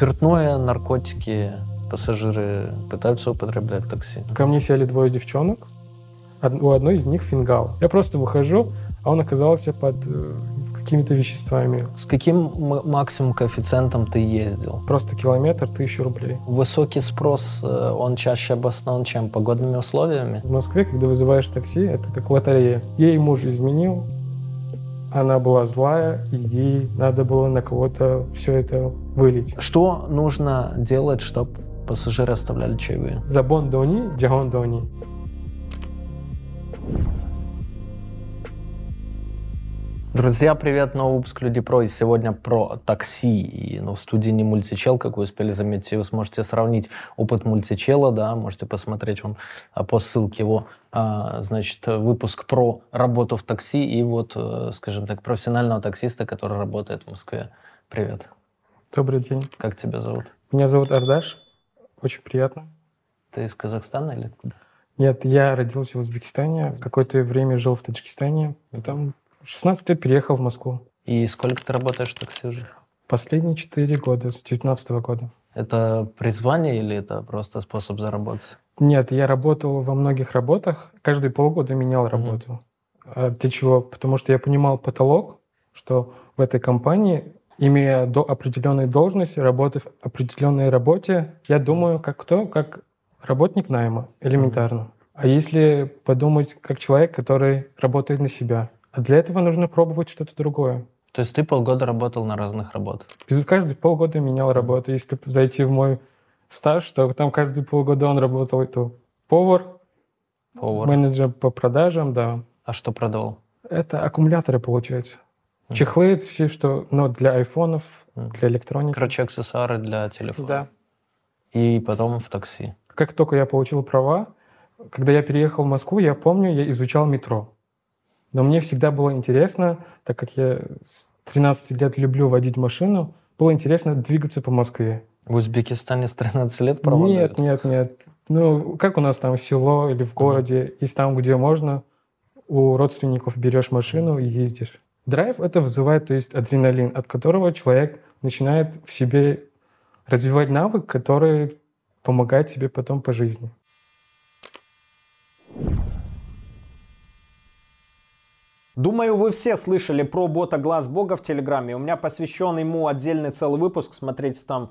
Спиртное, наркотики, пассажиры пытаются употреблять такси. Ко мне сели двое девчонок. У одной из них фингал. Я просто выхожу, а он оказался под э, какими-то веществами. С каким максимум коэффициентом ты ездил? Просто километр, тысячу рублей. Высокий спрос, э, он чаще обоснован чем? Погодными условиями? В Москве, когда вызываешь такси, это как лотерея. Ей муж изменил, она была злая, и ей надо было на кого-то все это вылить. Что нужно делать, чтобы пассажиры оставляли чаевые? Забон дони, джагон дони. Друзья, привет, новый выпуск Люди Про. И сегодня про такси. И ну, в студии не мультичел, как вы успели заметить. Вы сможете сравнить опыт мультичела, да, можете посмотреть а, по ссылке его, а, значит, выпуск про работу в такси и вот, э, скажем так, профессионального таксиста, который работает в Москве. Привет. Добрый день. Как тебя зовут? Меня зовут Ардаш. Очень приятно. Ты из Казахстана или откуда? Нет, я родился в Узбекистане, какое-то время жил в Таджикистане, потом в 16 лет переехал в Москву. И сколько ты работаешь в такси уже? Последние 4 года, с 19 года. Это призвание или это просто способ заработать? Нет, я работал во многих работах, каждые полгода менял работу. Mm-hmm. Для чего? Потому что я понимал потолок, что в этой компании, имея до определенной должности, работая в определенной работе, я думаю, как кто? Как работник найма, элементарно. А если подумать как человек, который работает на себя, а для этого нужно пробовать что-то другое. То есть ты полгода работал на разных работах? Каждые полгода менял работу. Если зайти в мой стаж, то там каждые полгода он работал то повар, повар. менеджер по продажам, да. А что продавал? Это аккумуляторы, получается. Чехлы, все, что ну, для айфонов, для электроники. Короче, аксессуары для телефона. Да. И потом в такси. Как только я получил права, когда я переехал в Москву, я помню, я изучал метро. Но мне всегда было интересно, так как я с 13 лет люблю водить машину, было интересно двигаться по Москве. В Узбекистане с 13 лет провода? Нет, нет, нет. Ну, как у нас там село или в городе, mm-hmm. есть там, где можно, у родственников берешь машину и ездишь. Драйв это вызывает, то есть адреналин, от которого человек начинает в себе развивать навык, который помогает тебе потом по жизни. Думаю, вы все слышали про бота Глаз Бога в Телеграме. У меня посвящен ему отдельный целый выпуск, смотрите там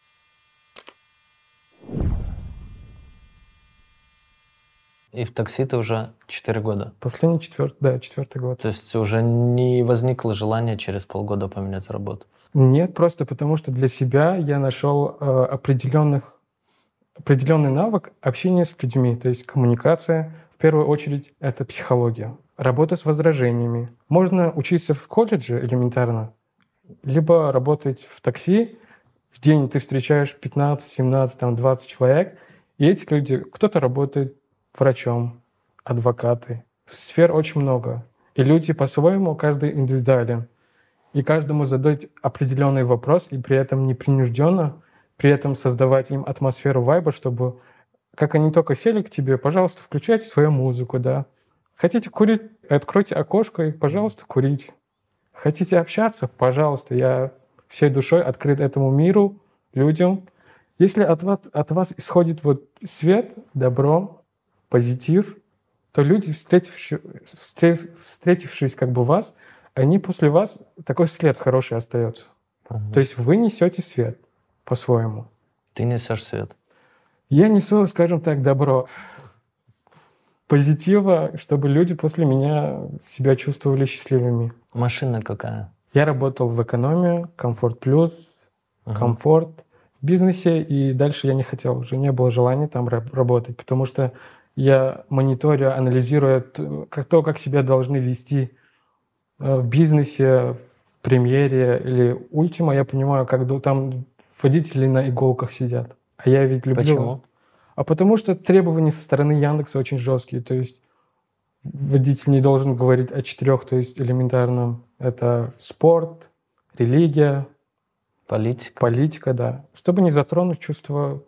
И в такси ты уже 4 года? Последний четвертый, да, четвертый год. То есть уже не возникло желания через полгода поменять работу? Нет, просто потому что для себя я нашел э, определенных, определенный навык общения с людьми, то есть коммуникация. В первую очередь это психология, работа с возражениями. Можно учиться в колледже элементарно, либо работать в такси. В день ты встречаешь 15, 17, там, 20 человек, и эти люди, кто-то работает врачом, адвокаты. Сфер очень много. И люди по-своему, каждый индивидуален. И каждому задать определенный вопрос, и при этом непринужденно, при этом создавать им атмосферу вайба, чтобы, как они только сели к тебе, пожалуйста, включайте свою музыку, да. Хотите курить, откройте окошко и, пожалуйста, курить. Хотите общаться, пожалуйста, я всей душой открыт этому миру, людям. Если от вас, от вас исходит вот свет, добро, позитив, то люди, встретившись, встретившись как бы вас, они после вас такой след хороший остается. Угу. То есть вы несете свет по-своему. Ты несешь свет. Я несу, скажем так, добро, позитива, чтобы люди после меня себя чувствовали счастливыми. Машина какая? Я работал в экономии, комфорт плюс, комфорт в бизнесе, и дальше я не хотел, уже не было желания там раб- работать, потому что я мониторю, анализирую то, как себя должны вести э, в бизнесе, в премьере или ультима, я понимаю, как там водители на иголках сидят. А я ведь люблю... Почему? А потому что требования со стороны Яндекса очень жесткие. То есть водитель не должен говорить о четырех, то есть элементарном. Это спорт, религия, Политика. политика, да. Чтобы не затронуть чувства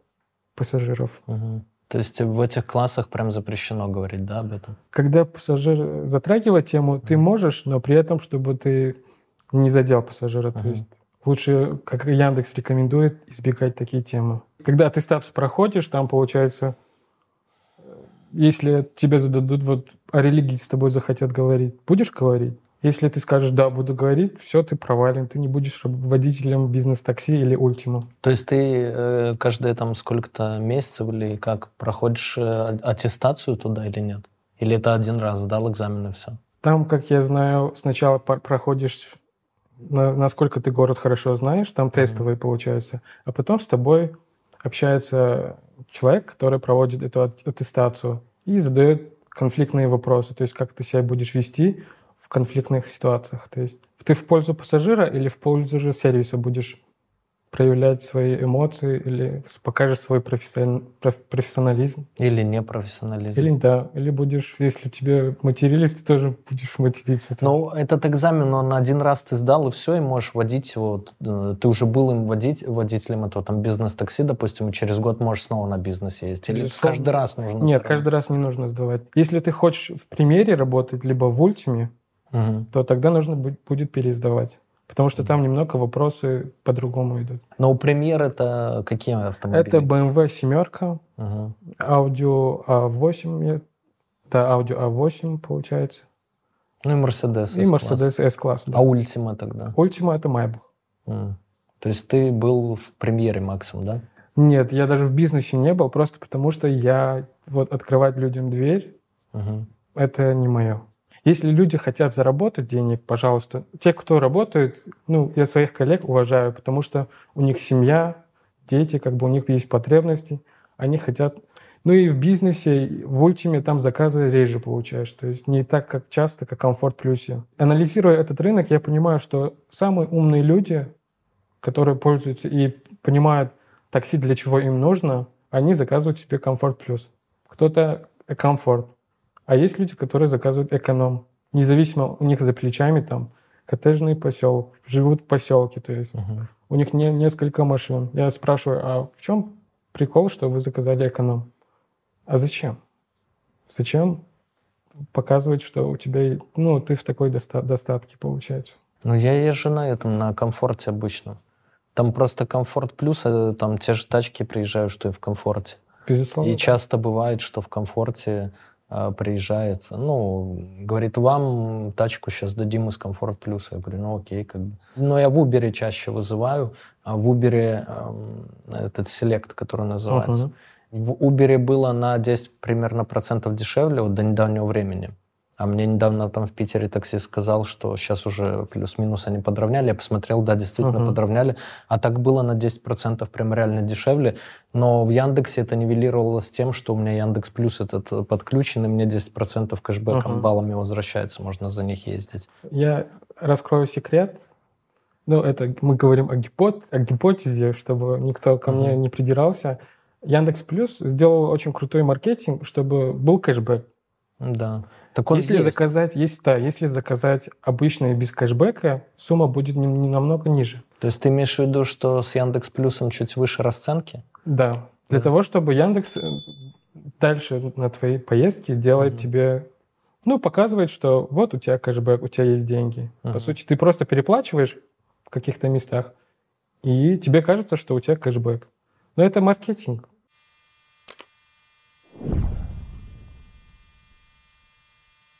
пассажиров. Мгм. То есть в этих классах прям запрещено говорить, да, об этом? Когда пассажир затрагивает тему, ты можешь, но при этом, чтобы ты не задел пассажира. То Мгм. есть лучше, как Яндекс рекомендует, избегать такие темы. Когда ты статус проходишь, там получается, э, если тебе зададут, вот о религии с тобой захотят говорить, будешь говорить? Если ты скажешь, да, буду говорить, все, ты провален, ты не будешь водителем бизнес-такси или ультима. То есть ты э, каждые там сколько-то месяцев или как проходишь э, аттестацию туда или нет? Или это один раз сдал экзамен и все? Там, как я знаю, сначала проходишь, на- насколько ты город хорошо знаешь, там тестовые получаются, а потом с тобой общается человек, который проводит эту ат- аттестацию и задает конфликтные вопросы, то есть как ты себя будешь вести конфликтных ситуациях. То есть ты в пользу пассажира или в пользу же сервиса будешь проявлять свои эмоции или покажешь свой профессион- проф- профессионализм. Или непрофессионализм? Или да, или будешь, если тебе матерились, ты тоже будешь материться. Ну, этот экзамен, он один раз ты сдал, и все, и можешь водить его. Вот, э, Ты уже был им водить, водителем этого там бизнес-такси, допустим, и через год можешь снова на бизнес ездить. Или Безусловно. каждый раз нужно? Нет, всё каждый раз не нужно сдавать. Если ты хочешь в примере работать, либо в ультиме, Мгм. то тогда нужно бу- будет пересдавать. Потому что там немного вопросы по-другому идут. Но у премьер это какие автомобили? Это BMW семерка. Audi A8, я- да, Audi A8 получается, Ну и Мерседес. и Mercedes S-класс. А Ультима тогда? Ультима это Maybach. М. То есть ты был в премьере максимум, да? Нет, я даже в бизнесе не был, просто потому что я вот открывать людям дверь, Мгм. это не мое. Если люди хотят заработать денег, пожалуйста, те, кто работает, ну, я своих коллег уважаю, потому что у них семья, дети, как бы у них есть потребности, они хотят... Ну и в бизнесе, в ультиме там заказы реже получаешь, то есть не так, как часто, как комфорт плюсе. Анализируя этот рынок, я понимаю, что самые умные люди, которые пользуются и понимают такси, для чего им нужно, они заказывают себе комфорт плюс. Кто-то комфорт, а есть люди, которые заказывают эконом. Независимо, у них за плечами там коттеджный поселок, живут в поселке, то есть Мгм. у них не, несколько машин. Я спрашиваю, а в чем прикол, что вы заказали эконом? А зачем? Зачем показывать, что у тебя, ну, ты в такой доста- достатке, получается? Ну, я езжу на этом, на комфорте обычно. Там просто комфорт плюс, а там те же тачки приезжают, что и в комфорте. Безусловно. И часто бывает, что в комфорте приезжает, ну, говорит, вам тачку сейчас дадим из комфорт плюса. Я говорю, ну окей, как бы. Но я в Uber чаще вызываю, а в Uber эм, этот селект, который называется. В Uber было на 10 примерно процентов дешевле вот до недавнего времени. А мне недавно там в Питере таксист сказал, что сейчас уже плюс-минус они подровняли. Я посмотрел, да, действительно Мгм. подровняли. А так было на 10% прям реально дешевле. Но в Яндексе это нивелировалось тем, что у меня Яндекс Плюс этот э, подключен, и мне 10% кэшбэком Мгм. баллами возвращается, можно за них ездить. Я раскрою секрет. Ну, это мы говорим о, гипот, о гипотезе, чтобы никто ко мне не придирался. Яндекс Плюс сделал очень крутой маркетинг, чтобы был кэшбэк. Да. Так он если есть. заказать, есть, да, если заказать обычные без кэшбэка, сумма будет не, не намного ниже. То есть ты имеешь в виду, что с Яндекс Плюсом чуть выше расценки? Да. Для Да. того, чтобы Яндекс э, дальше на твоей поездке делает Мгм. тебе, ну, показывает, что вот у тебя кэшбэк, у тебя есть деньги. Мгм. По сути, ты просто переплачиваешь в каких-то местах, и тебе кажется, что у тебя кэшбэк. Но это маркетинг.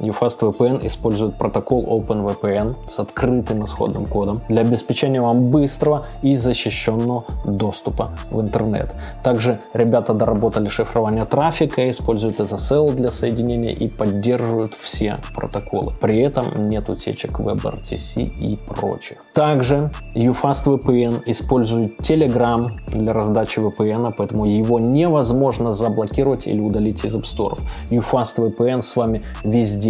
UFast VPN использует протокол OpenVPN с открытым исходным кодом для обеспечения вам быстрого и защищенного доступа в интернет. Также ребята доработали шифрование трафика, используют SSL для соединения и поддерживают все протоколы. При этом нет утечек WebRTC и прочих. Также UFast VPN использует Telegram для раздачи VPN, поэтому его невозможно заблокировать или удалить из App Store. UFast VPN с вами везде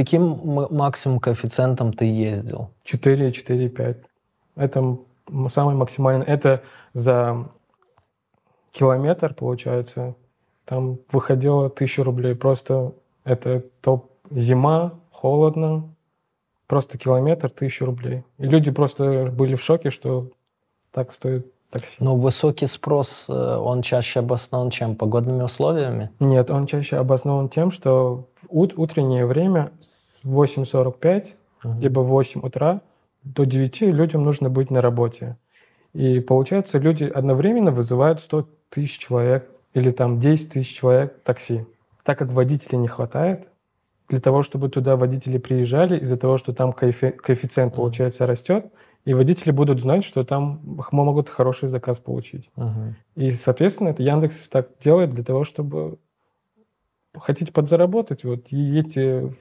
Каким максимум коэффициентом ты ездил? 4, 4, 5. Это самый максимальный. Это за километр, получается. Там выходило 1000 рублей. Просто это топ зима, холодно. Просто километр, 1000 рублей. И люди просто были в шоке, что так стоит такси. Но высокий спрос, э, он чаще обоснован чем? Погодными условиями? Нет, он чаще обоснован тем, что ут утреннее время с 8.45, угу. либо 8 утра до 9 людям нужно быть на работе. И получается, люди одновременно вызывают 100 тысяч человек или там 10 тысяч человек такси. Так как водителей не хватает, для того, чтобы туда водители приезжали, из-за того, что там коэффициент, получается, растет, и водители будут знать, что там могут хороший заказ получить. Uh-huh. И, соответственно, это Яндекс так делает для того, чтобы хотите подзаработать, вот, едете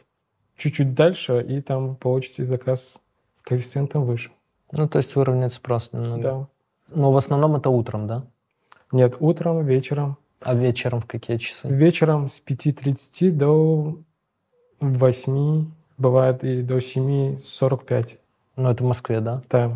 чуть-чуть дальше, и там получите заказ с коэффициентом выше. Ну, то есть выровнять спрос немного. Да. Но в основном это утром, да? Нет, утром, вечером. А вечером в какие часы? Вечером с 5.30 до 8, бывает и до 7.45. Ну, это в Москве, да? Да.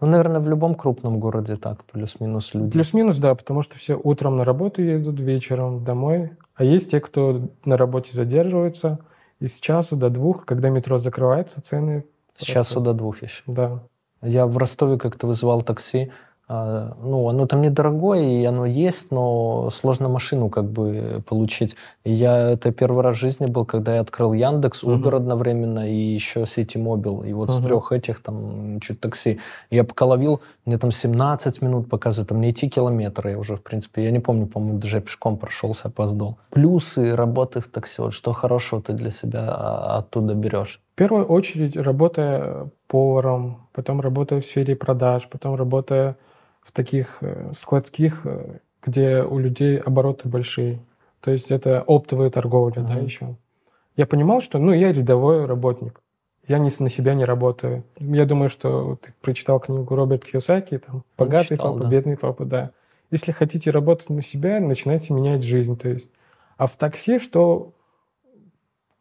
Ну, наверное, в любом крупном городе так, плюс-минус люди. Плюс-минус, да, потому что все утром на работу едут, вечером домой. А есть те, кто на работе задерживается, и с часу до двух, когда метро закрывается, цены... С просто... часу до двух еще? Да. Я в Ростове как-то вызывал такси, ну, оно там недорогое, и оно есть, но сложно машину как бы получить. И я, это первый раз в жизни был, когда я открыл Яндекс, Uber uh-huh. одновременно, и еще City Mobile. И вот uh-huh. с трех этих там чуть такси. Я пока ловил, мне там 17 минут показывают, там не идти километры я уже, в принципе, я не помню, по-моему, даже пешком прошелся, опоздал. Плюсы работы в такси, вот что хорошего ты для себя а, оттуда берешь? В первую очередь, работая поваром, потом работая в сфере продаж, потом работая в таких э, складских, э, где у людей обороты большие. То есть это оптовая торговля, uh-huh. да, еще. Я понимал, что, ну, я рядовой работник. Я не, на себя не работаю. Я думаю, что ты прочитал книгу Роберт Кiyosaki, там, «Богатый читал, папа, да. бедный папа», да. Если хотите работать на себя, начинайте менять жизнь. То есть, а в такси, что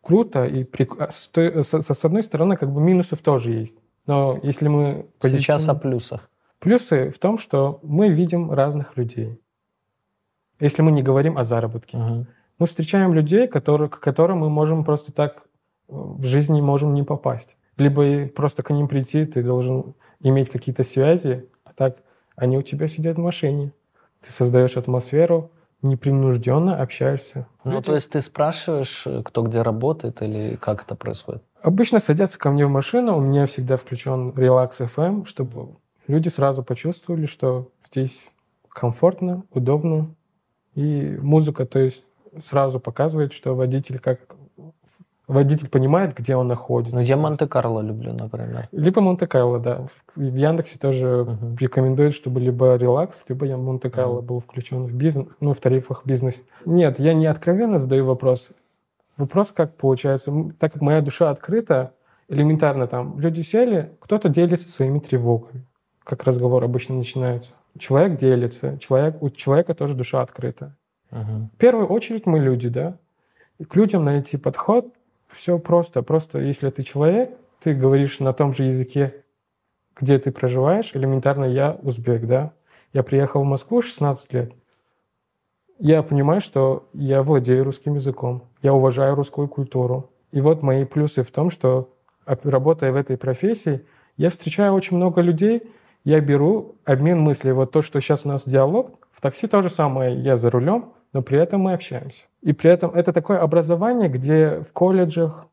круто, и при... А, с, с одной стороны, как бы минусов тоже есть. Но если мы... Сейчас о плюсах. Плюсы в том, что мы видим разных людей. Если мы не говорим о заработке. Uh-huh. Мы встречаем людей, которые, к которым мы можем просто так э, в жизни можем не попасть. Либо просто к ним прийти, ты должен иметь какие-то связи, а так они у тебя сидят в машине. Ты создаешь атмосферу, непринужденно общаешься. Ну, Люди... то есть ты спрашиваешь, кто где работает, или как это происходит? Обычно садятся ко мне в машину, у меня всегда включен Relax FM, чтобы люди сразу почувствовали, что здесь комфортно, удобно. И музыка, то есть сразу показывает, что водитель как водитель понимает, где он находится. Ну, я Монте-Карло люблю, например. Либо Монте-Карло, да. В Яндексе тоже uh-huh. рекомендуют, чтобы либо релакс, либо я Монте-Карло uh-huh. был включен в бизнес, ну, в тарифах бизнес. Нет, я не откровенно задаю вопрос. Вопрос, как получается, так как моя душа открыта, элементарно там, люди сели, кто-то делится своими тревогами как разговор обычно начинается. Человек делится, человек, у человека тоже душа открыта. Угу. В первую очередь мы люди, да. И к людям найти подход все просто. Просто если ты человек, ты говоришь на том же языке, где ты проживаешь. Элементарно я узбек, да. Я приехал в Москву 16 лет. Я понимаю, что я владею русским языком. Я уважаю русскую культуру. И вот мои плюсы в том, что работая в этой профессии, я встречаю очень много людей, я беру обмен мыслей. Вот то, что сейчас у нас диалог, в такси то же самое. Я за рулем, но при этом мы общаемся. И при этом это такое образование, где в колледжах,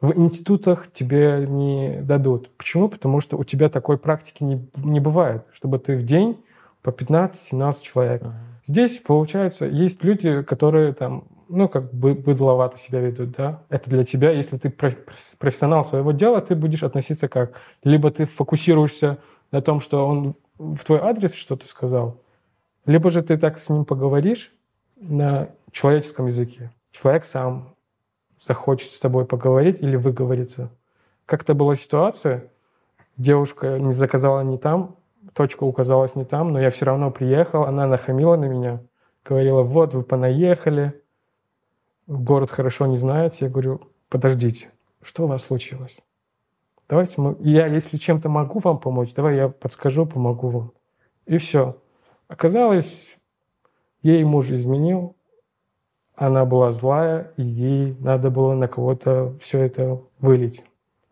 в институтах тебе не дадут. Почему? Потому что у тебя такой практики не, не бывает, чтобы ты в день по 15-17 человек. Uh-huh. Здесь, получается, есть люди, которые там, ну, как бы быдловато себя ведут, да. Это для тебя, если ты профессионал своего дела, ты будешь относиться как? Либо ты фокусируешься на том, что он в твой адрес что-то сказал, либо же ты так с ним поговоришь на человеческом языке. Человек сам захочет с тобой поговорить или выговориться. Как-то была ситуация, девушка не заказала не там, точка указалась не там, но я все равно приехал, она нахамила на меня, говорила, вот вы понаехали, город хорошо не знаете. Я говорю, подождите, что у вас случилось? Давайте мы, я, если чем-то могу вам помочь, давай я подскажу, помогу вам. И все. Оказалось, ей муж изменил, она была злая, и ей надо было на кого-то все это вылить.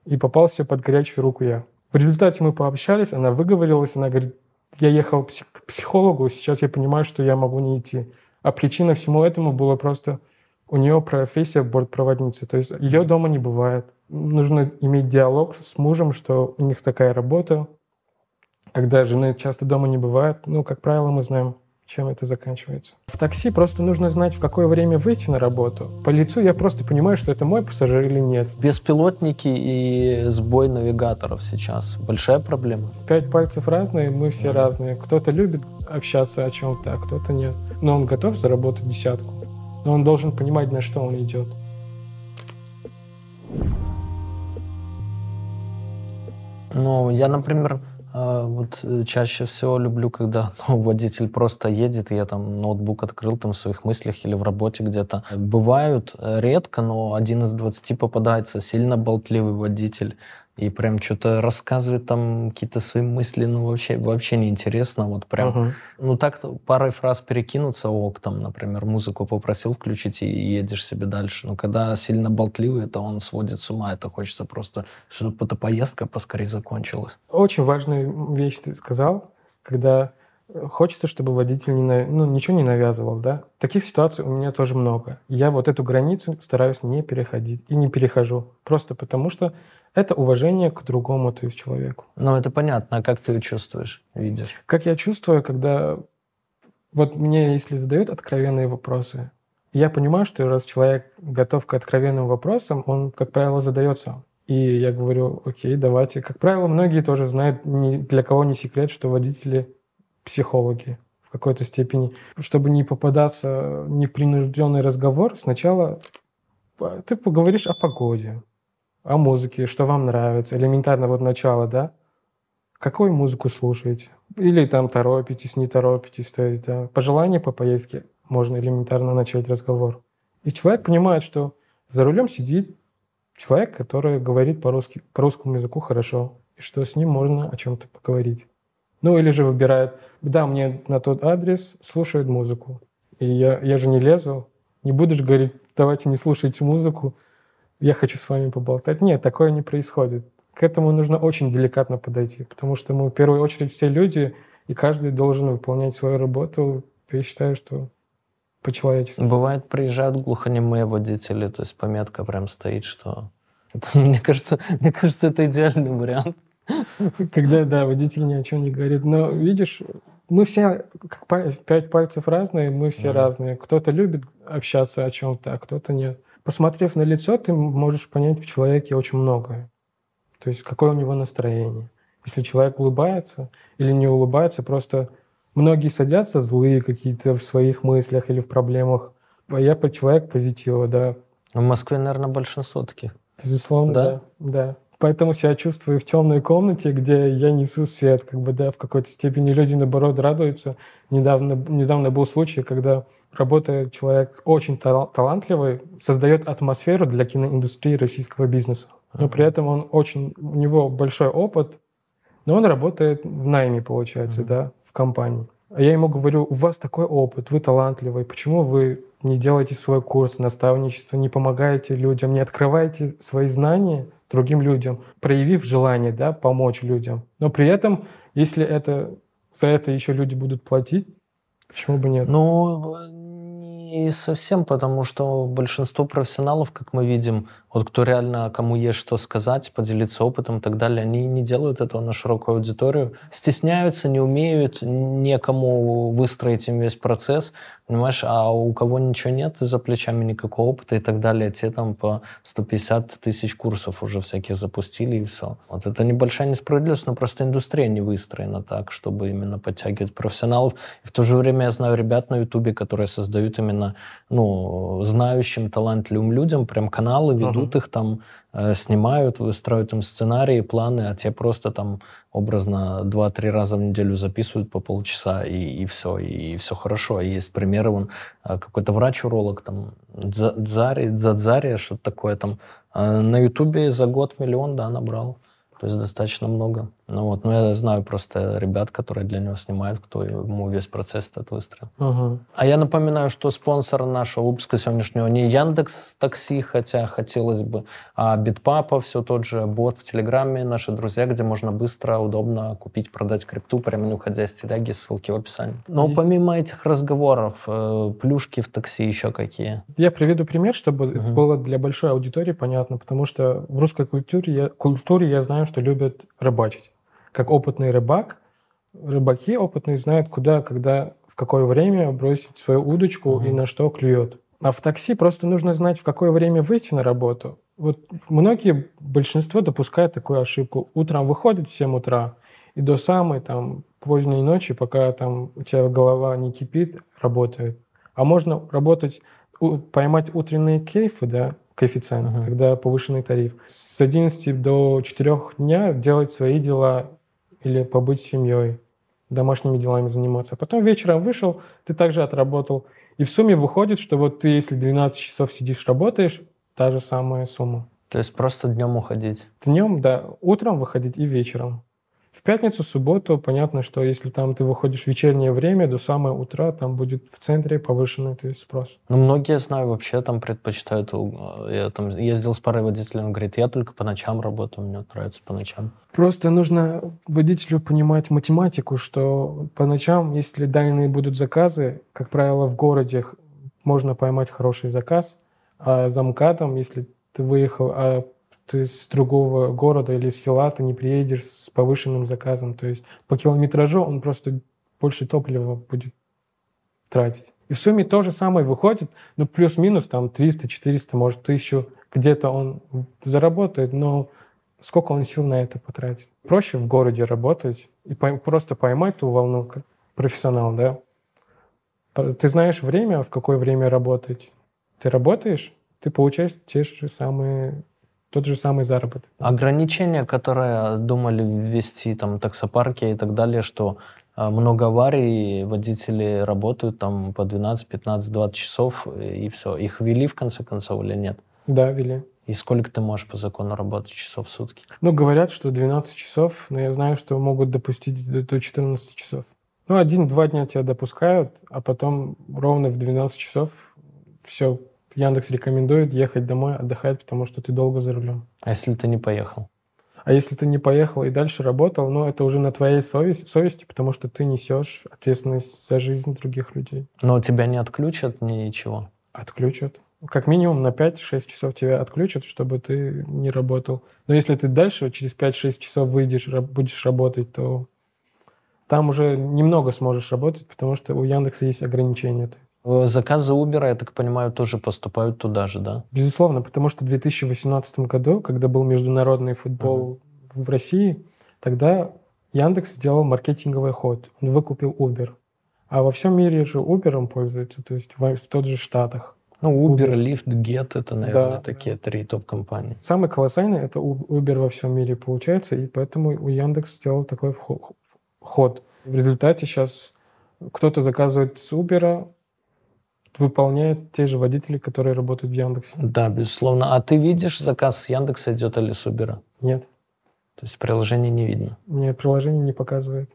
И попался под горячую руку я. В результате мы пообщались, она выговорилась, она говорит, я ехал к психологу, сейчас я понимаю, что я могу не идти. А причина всему этому была просто у нее профессия бортпроводницы, то есть ее дома не бывает нужно иметь диалог с мужем, что у них такая работа, когда жены часто дома не бывает. Ну, как правило, мы знаем, чем это заканчивается. В такси просто нужно знать, в какое время выйти на работу. По лицу я просто понимаю, что это мой пассажир или нет. Беспилотники и сбой навигаторов сейчас большая проблема. Пять пальцев разные, мы все mm. разные. Кто-то любит общаться о чем-то, а кто-то нет. Но он готов заработать десятку. Но он должен понимать, на что он идет. Ну, я, например, вот э, чаще всего люблю, когда ну, водитель просто едет, и я там ноутбук открыл там в своих мыслях или в работе где-то. Бывают э, редко, но один из двадцати попадается сильно болтливый водитель, и прям что-то рассказывает там какие-то свои мысли, ну вообще вообще неинтересно, вот прям, uh-huh. ну так парой фраз перекинуться, ок, там, например, музыку попросил включить и едешь себе дальше, но когда сильно болтливый, это он сводит с ума, это хочется просто, чтобы эта поездка поскорее закончилась. Очень важную вещь ты сказал, когда э, хочется, чтобы водитель не, ну, ничего не навязывал, да. Таких ситуаций у меня тоже много. Я вот эту границу стараюсь не переходить и не перехожу. Просто потому что это уважение к другому, то есть человеку. Ну, это понятно. А как ты чувствуешь, видишь? Как я чувствую, когда... Вот мне, если задают откровенные вопросы, я понимаю, что раз человек готов к откровенным вопросам, он, как правило, задается. И я говорю, окей, давайте. Как правило, многие тоже знают, ни для кого не секрет, что водители психологи в какой-то степени. Чтобы не попадаться ни в принужденный разговор, сначала ты поговоришь о погоде, о музыке, что вам нравится. Элементарно вот начало, да? Какую музыку слушаете? Или там торопитесь, не торопитесь. То есть, да, пожелания по поездке можно элементарно начать разговор. И человек понимает, что за рулем сидит человек, который говорит по-русски, по русскому языку хорошо, и что с ним можно о чем-то поговорить. Ну или же выбирает, да, мне на тот адрес слушают музыку. И я, я же не лезу, не будешь говорить, давайте не слушайте музыку, я хочу с вами поболтать. Нет, такое не происходит. К этому нужно очень деликатно подойти, потому что мы в первую очередь все люди, и каждый должен выполнять свою работу. Я считаю, что по-человечески. Бывает, приезжают глухонемые водители, то есть пометка прям стоит, что... Это, мне, кажется, мне кажется, это идеальный вариант. Когда, да, водитель ни о чем не говорит. Но, видишь, мы все, как пять пальцев разные, мы все mm. разные. Кто-то любит общаться о чем-то, а кто-то нет. Посмотрев на лицо, ты можешь понять в человеке очень многое. То есть, какое у него настроение. Если человек улыбается или не улыбается, просто Многие садятся злые какие-то в своих мыслях или в проблемах. А я человек позитива, да. В Москве, наверное, большинство таких. Безусловно, да. да. да. Поэтому себя чувствую в темной комнате, где я несу свет, как бы, да, в какой-то степени люди, наоборот, радуются. Недавно, недавно был случай, когда работает человек очень талантливый, создает атмосферу для киноиндустрии российского бизнеса. Но при этом он очень, у него большой опыт, но он работает в найме, получается, mm-hmm. да, в компании. А я ему говорю, у вас такой опыт, вы талантливый, почему вы не делаете свой курс наставничества, не помогаете людям, не открываете свои знания другим людям, проявив желание да, помочь людям. Но при этом, если это, за это еще люди будут платить, почему бы нет? Ну, не совсем, потому что большинство профессионалов, как мы видим, вот кто реально, кому есть что сказать, поделиться опытом и так далее, они не делают этого на широкую аудиторию, стесняются, не умеют, некому выстроить им весь процесс, понимаешь, а у кого ничего нет за плечами, никакого опыта и так далее, те там по 150 тысяч курсов уже всяких запустили и все. Вот это небольшая несправедливость, но просто индустрия не выстроена так, чтобы именно подтягивать профессионалов. И в то же время я знаю ребят на Ютубе, которые создают именно, ну, знающим, талантливым людям прям каналы, ведут берут их там, э, снимают, выстраивают им сценарии, планы, а те просто там образно 2-3 раза в неделю записывают по полчаса, и, и все, и, и все хорошо. Есть примеры, вон, э, какой-то врач-уролог, там, Дзари, Дзадзари, что-то такое там, э, на Ютубе за год миллион, да, набрал. То есть достаточно много. Ну вот, но я знаю просто ребят, которые для него снимают, кто ему весь процесс этот выстроил. Угу. А я напоминаю, что спонсор нашего выпуска сегодняшнего не Яндекс Такси, хотя хотелось бы, а Битпапа, все тот же бот в Телеграме, наши друзья, где можно быстро, удобно купить, продать крипту, прямо не уходя из теляги, ссылки в описании. Но Есть. помимо этих разговоров, э, плюшки в такси еще какие? Я приведу пример, чтобы угу. было для большой аудитории понятно, потому что в русской культуре я, культуре я знаю, что любят рыбачить. Как опытный рыбак, рыбаки опытные знают, куда, когда, в какое время бросить свою удочку угу. и на что клюет. А в такси просто нужно знать, в какое время выйти на работу. Вот многие, большинство допускают такую ошибку. Утром выходит в 7 утра, и до самой там поздней ночи, пока там у тебя голова не кипит, работает. А можно работать, поймать утренние кейфы, да, коэффициент, uh-huh. когда повышенный тариф. С 11 до 4 дня делать свои дела или побыть с семьей, домашними делами заниматься. Потом вечером вышел, ты также отработал. И в сумме выходит, что вот ты, если 12 часов сидишь, работаешь, та же самая сумма. То есть просто днем уходить? Днем, да. Утром выходить и вечером. В пятницу, субботу, понятно, что если там ты выходишь в вечернее время, до самого утра, там будет в центре повышенный то есть, спрос. Ну, многие, знаю, вообще там предпочитают... э, Я там ездил с парой водителей, он говорит, я только по ночам работаю, мне нравится по ночам. Просто нужно водителю понимать математику, что по ночам, если дальние будут заказы, как правило, в городе можно поймать хороший заказ, а за МКАДом, если ты выехал, а ты с другого города или села, ты не приедешь с повышенным заказом. То есть по километражу он просто больше топлива будет тратить. И в сумме то же самое выходит, ну плюс-минус там 300-400, может, 1000, где-то он заработает, но сколько он сил на это потратит. Проще в городе работать и пой- просто поймать ту волну, как профессионал, да. Ты знаешь время, в какое время работать. Ты работаешь, ты получаешь те же самые, тот же самый заработок. Ограничения, которые думали ввести, там, таксопарки и так далее, что а, много аварий, водители работают там по 12, 15, 20 часов, и все. Их ввели в конце концов или нет? Да, вели. И сколько ты можешь по закону работать часов в сутки? Ну, говорят, что 12 часов, но я знаю, что могут допустить до, до 14 часов. Ну, один-два дня тебя допускают, а потом ровно в 12 часов все, Яндекс рекомендует ехать домой, отдыхать, потому что ты долго за рулем. А если ты не поехал? А если ты не поехал и дальше работал, ну, это уже на твоей совесть- совести, потому что ты несешь ответственность за жизнь других людей. Но тебя не отключат, ничего. Отключат. Как минимум на 5-6 часов тебя отключат, чтобы ты не работал. Но если ты дальше через 5-6 часов выйдешь, будешь работать, то там уже немного сможешь работать, потому что у Яндекса есть ограничения. Э, Заказы Uber, я так понимаю, тоже поступают туда же, да? Безусловно, потому что в 2018 году, когда был международный футбол в России, тогда Яндекс сделал маркетинговый ход. Он выкупил Uber. А во всем мире же Uber пользуются, то есть в, в тот же Штатах. Ну, Uber, Uber. Lyft, Get, это, наверное, Да, такие три топ-компании. Самый колоссальный это Uber во всем мире получается, и поэтому у Яндекс сделал такой ход. В результате сейчас кто-то заказывает с Uber, выполняет те же водители, которые работают в Яндексе. Да, безусловно. А ты видишь, заказ с Яндекса идет или с Uber? Нет, То есть приложение не видно. нет, приложение не показывает.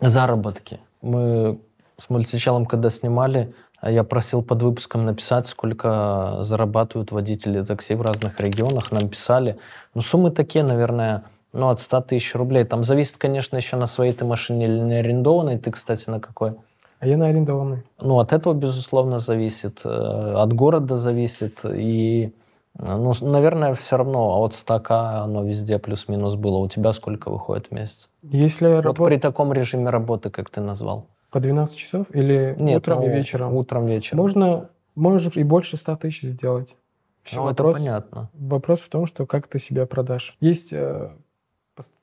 Заработки. Мы с мультичалом, когда снимали, а я просил под выпуском написать, сколько зарабатывают водители такси в разных регионах. Нам писали. Ну, суммы такие, наверное, ну, от 100 тысяч рублей. Там зависит, конечно, еще на своей ты машине или не арендованной. Ты, кстати, на какой? А я на арендованный. Ну, от этого, безусловно, зависит. э, От города зависит. И, ну, наверное, все равно от 100к оно везде плюс-минус было. У тебя сколько выходит в месяц? Если Вот работать при таком режиме работы, как ты назвал. по 12 часов или Нет, утром ну, и вечером, Утром, вечером. можно, можешь и больше 100 тысяч сделать. Всё Ну, это вопрос- понятно. Вопрос в том, что как ты себя продашь. Есть э,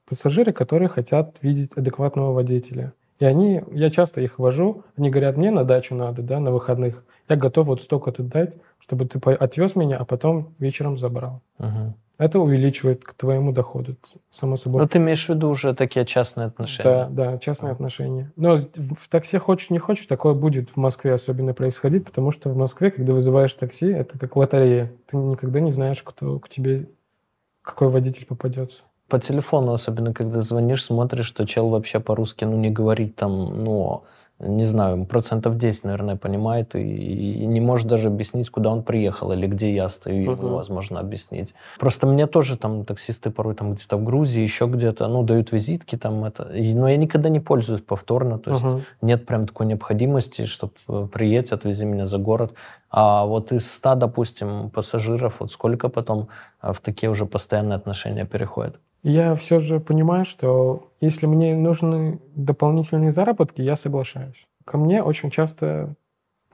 пассажиры, которые хотят видеть адекватного водителя. И они, я часто их вожу, они говорят, мне на дачу надо, да, на выходных. Я готов вот столько-то дать, чтобы ты отвез меня, а потом вечером забрал. Мгм. Это увеличивает к твоему доходу, само собой. Ну, ты имеешь в виду уже такие частные отношения? Да, да, частные отношения. Но в в такси хочешь, не хочешь, такое будет в Москве особенно происходить, потому что в Москве, когда вызываешь такси, это как лотерея. Ты никогда не знаешь, кто к тебе, какой водитель попадется. По телефону, особенно когда звонишь, смотришь, что чел вообще по-русски, ну, не говорит там, ну, не знаю, процентов 10, наверное, понимает и, и не может даже объяснить, куда он приехал или где я стою, ему Мгм. невозможно объяснить. Просто мне тоже там таксисты порой там где-то в Грузии, еще где-то, ну, дают визитки там это, и- но я никогда не пользуюсь повторно, то есть Мгм. нет прям такой необходимости, чтобы приедь, отвези меня за город. А вот из 100, допустим, пассажиров, вот сколько потом а, в такие уже постоянные отношения переходит? Я все же понимаю, что если мне нужны дополнительные заработки, я соглашаюсь. Ко мне очень часто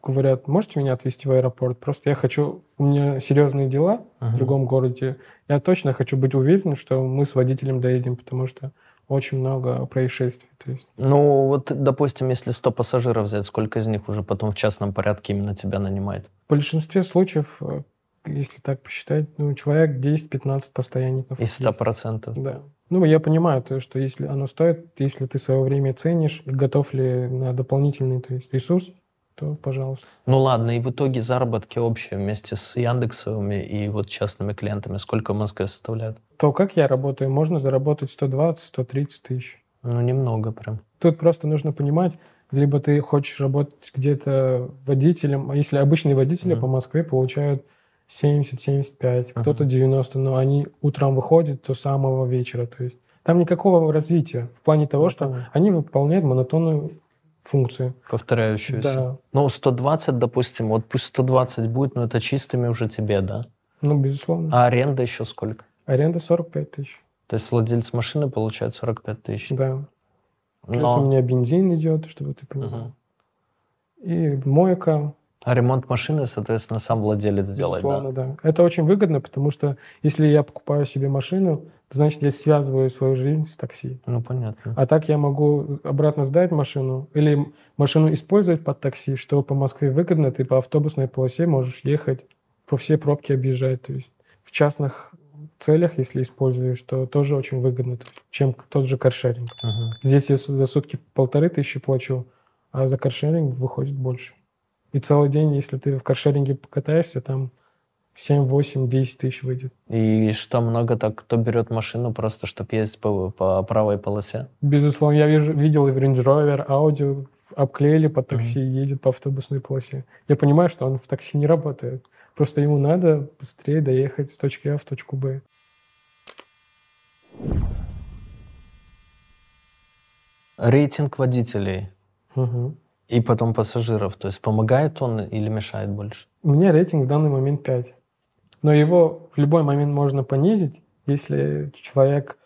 говорят, можете меня отвезти в аэропорт? Просто я хочу, у меня серьезные дела в Мгм. другом городе. Я точно хочу быть уверен, что мы с водителем доедем, потому что очень много происшествий. То есть Ну, вот, допустим, если 100 пассажиров взять, сколько из них уже потом в частном порядке именно тебя нанимает? в большинстве случаев, э, если так посчитать, ну, человек 10-15 постоянников. Из 100 есть. процентов. Да. Ну, я понимаю, то, что если оно стоит, если ты свое время ценишь, готов ли на дополнительный то есть, ресурс, то пожалуйста. Ну ладно, и в итоге заработки общие вместе с Яндексовыми и вот частными клиентами сколько в Москве составляют? То, как я работаю, можно заработать 120-130 тысяч. Ну, немного прям. Тут просто нужно понимать, либо ты хочешь работать где-то водителем, а если обычные водители Мгм. по Москве получают 70-75, Мгм. кто-то 90, но они утром выходят до самого вечера. То есть там никакого развития в плане того, Ну, что они выполняют монотонную функцию. Повторяющуюся. Да, Ну, 120, допустим, вот пусть 120 будет, но это чистыми уже тебе, да? ну, безусловно. А аренда еще сколько? Аренда 45 тысяч. То есть владелец машины получает 45 тысяч. Да. Плюс Но... у меня бензин идет, чтобы ты понимал. Мгм. И мойка. А ремонт машины, соответственно, сам владелец делает, да? безусловно, да? Это очень выгодно, потому что если я покупаю себе машину, значит я связываю свою жизнь с такси. Ну, понятно. А так я могу обратно сдать машину или машину использовать под такси, что по Москве выгодно. Ты по автобусной полосе можешь ехать, по все пробки объезжать. То есть в частных целях, если используешь, то тоже очень выгодно, чем тот же каршеринг. Мгм. Здесь я за сутки полторы тысячи плачу, а за каршеринг выходит больше. И целый день, если ты в каршеринге покатаешься, там 7, 8, 10 тысяч выйдет. И что, много так, кто берет машину просто, чтобы ездить по, по правой полосе? Безусловно, я вижу, видел и в Range Rover, Audi, обклеили под такси, едет по автобусной полосе. Я понимаю, что он в такси не работает. Просто ему надо быстрее доехать с точки А в точку Б. Рейтинг водителей Мгм. И потом пассажиров. То есть помогает он или мешает больше? У меня рейтинг в данный момент 5. Но его в любой момент можно понизить, если человек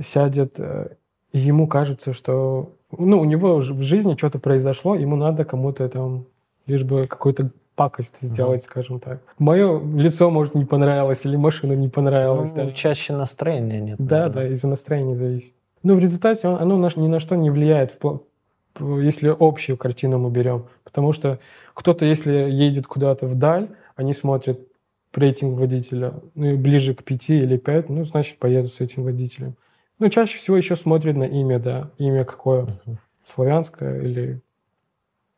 сядет, э, ему кажется, что ну, у него уже в жизни что-то произошло, ему надо кому-то там лишь бы какую-то пакость сделать, скажем так. Мое лицо, может, не понравилось, или машина не понравилась. Ну, да. чаще настроения нет. Да, наверное. да, из-за настроения зависит. Но в результате он- оно на- ни на что не влияет, в если общую картину мы берем. Потому что кто-то, если едет куда-то вдаль, они смотрят рейтинг водителя ну, и ближе к 5 или 5, ну, значит, поедут с этим водителем. Ну, чаще всего еще смотрят на имя, да, имя какое, Мгм. славянское или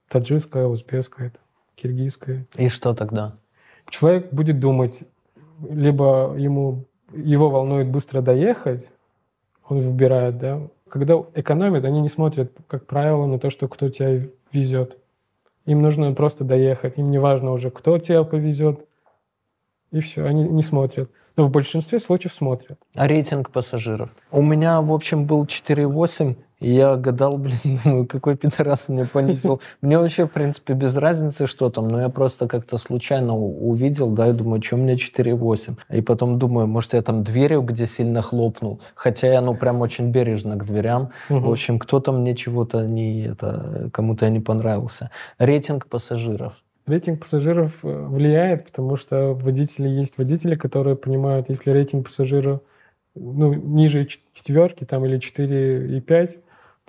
таджикское, узбекское, киргизское. И что тогда? Человек будет думать, либо ему его волнует быстро доехать, он выбирает, да. Когда экономят, они не смотрят, как правило, на то, что кто тебя везет. Им нужно просто доехать. Им не важно уже, кто тебя повезет. И все, они не смотрят. Но в большинстве случаев смотрят. А рейтинг пассажиров? У меня, в общем, был 4,8, и я гадал, блин, думаю, какой пидорас меня понизил. Мне вообще, в принципе, без разницы, что там, но я просто как-то случайно увидел, да, и думаю, что у меня 4,8. И потом думаю, может, я там дверью где сильно хлопнул, хотя я, ну, прям очень бережно к дверям. Мгм. В общем, кто-то мне чего-то не, это, кому-то я не понравился. Рейтинг пассажиров. Рейтинг пассажиров э, влияет, потому что водители есть водители, которые понимают, если рейтинг пассажира ну, ниже четверки там, или 4,5,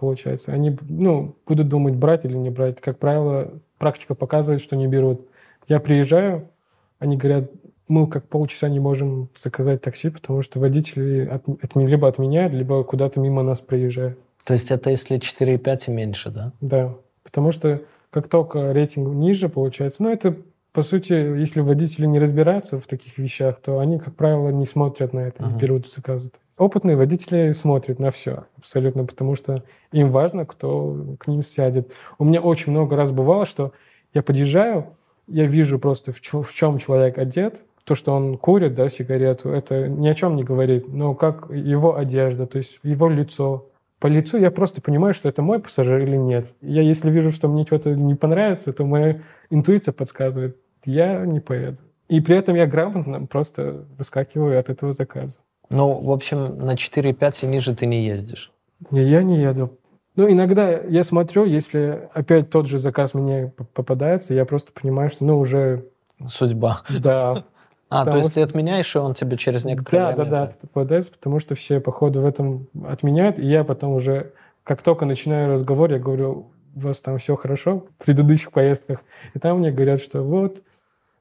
получается, они ну, будут думать, брать или не брать. Как правило, практика показывает, что не берут. Я приезжаю, они говорят, мы как полчаса не можем заказать такси, потому что водители от- отме- либо отменяют, либо куда-то мимо нас приезжают. То есть это если 4,5 и меньше, да? Да, потому что как только рейтинг ниже получается, ну это по сути, если водители не разбираются в таких вещах, то они, как правило, не смотрят на это, не берут заказы. Опытные водители смотрят на все абсолютно, потому что им важно, кто к ним сядет. У меня очень много раз бывало, что я подъезжаю, я вижу просто, в, чё- в чем человек одет, то, что он курит, да, сигарету, это ни о чем не говорит, но как его одежда, то есть его лицо, по лицу я просто понимаю, что это мой пассажир или нет. Я если вижу, что мне что-то не понравится, то моя интуиция подсказывает, я не поеду. И при этом я грамотно просто выскакиваю от этого заказа. Ну, в общем, на 4,5 и ниже ты не ездишь. Не, я не еду. Ну, иногда я смотрю, если опять тот же заказ мне попадается, я просто понимаю, что, ну, уже, Судьба. да. А, то есть что- ты отменяешь, и он тебе через некоторое Да, да, время... да, попадается, потому что все, походу, в этом отменяют, и я потом уже, как только начинаю разговор, я говорю, у вас там все хорошо в предыдущих поездках, и там мне говорят, что вот,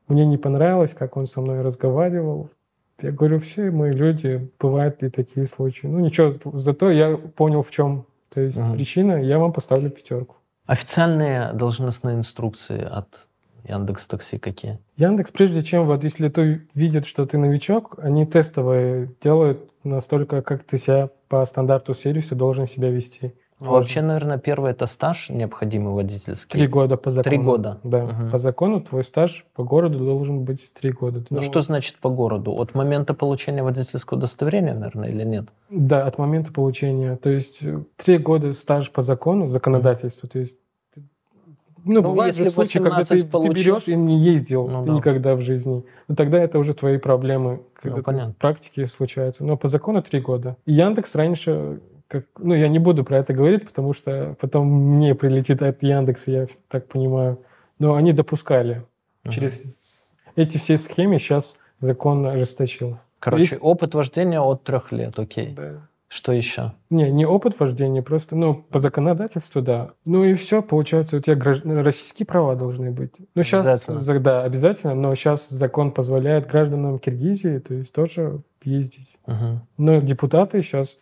мне не понравилось, как он со мной разговаривал. Я говорю, все мы люди, бывают и такие случаи. Ну ничего, зато я понял, в чем то есть Мгм. причина, я вам поставлю пятерку. Официальные должностные инструкции от Яндекс Такси какие? Яндекс, прежде чем, вот если ты видят, что ты новичок, они тестовые делают настолько, как ты себя по стандарту сервиса должен себя вести. Ну, вообще, наверное, первый это стаж необходимый водительский. Три года по закону. Три года. Да. Мгм. По закону твой стаж по городу должен быть три года. Ну, что значит по городу? От момента получения водительского удостоверения, наверное, или нет? Да, от момента получения. То есть э, три года стаж по закону, законодательству. То есть ты- ну, Ну, бывают если же случаи, когда ты, 18 ты получил- берешь и не ездил Ну, ты да. никогда в жизни. Ну, тогда это уже твои проблемы, когда ты понятно. в практике случаются. Но по закону три года. И Яндекс раньше, как, ну, я не буду про это говорить, потому что потом мне прилетит от Яндекса, я так понимаю. Но они допускали. Мгм. Через эти все схемы сейчас закон ожесточил. Короче, Есть- опыт вождения от трех лет, окей. Да. Что еще? Не, не опыт вождения, просто, ну, по законодательству, да. Ну и все, получается, у тебя гражд- российские права должны быть. Ну, сейчас, Обязательно. да, обязательно, но сейчас закон позволяет гражданам Киргизии, то есть тоже ездить. Мгм. Но депутаты сейчас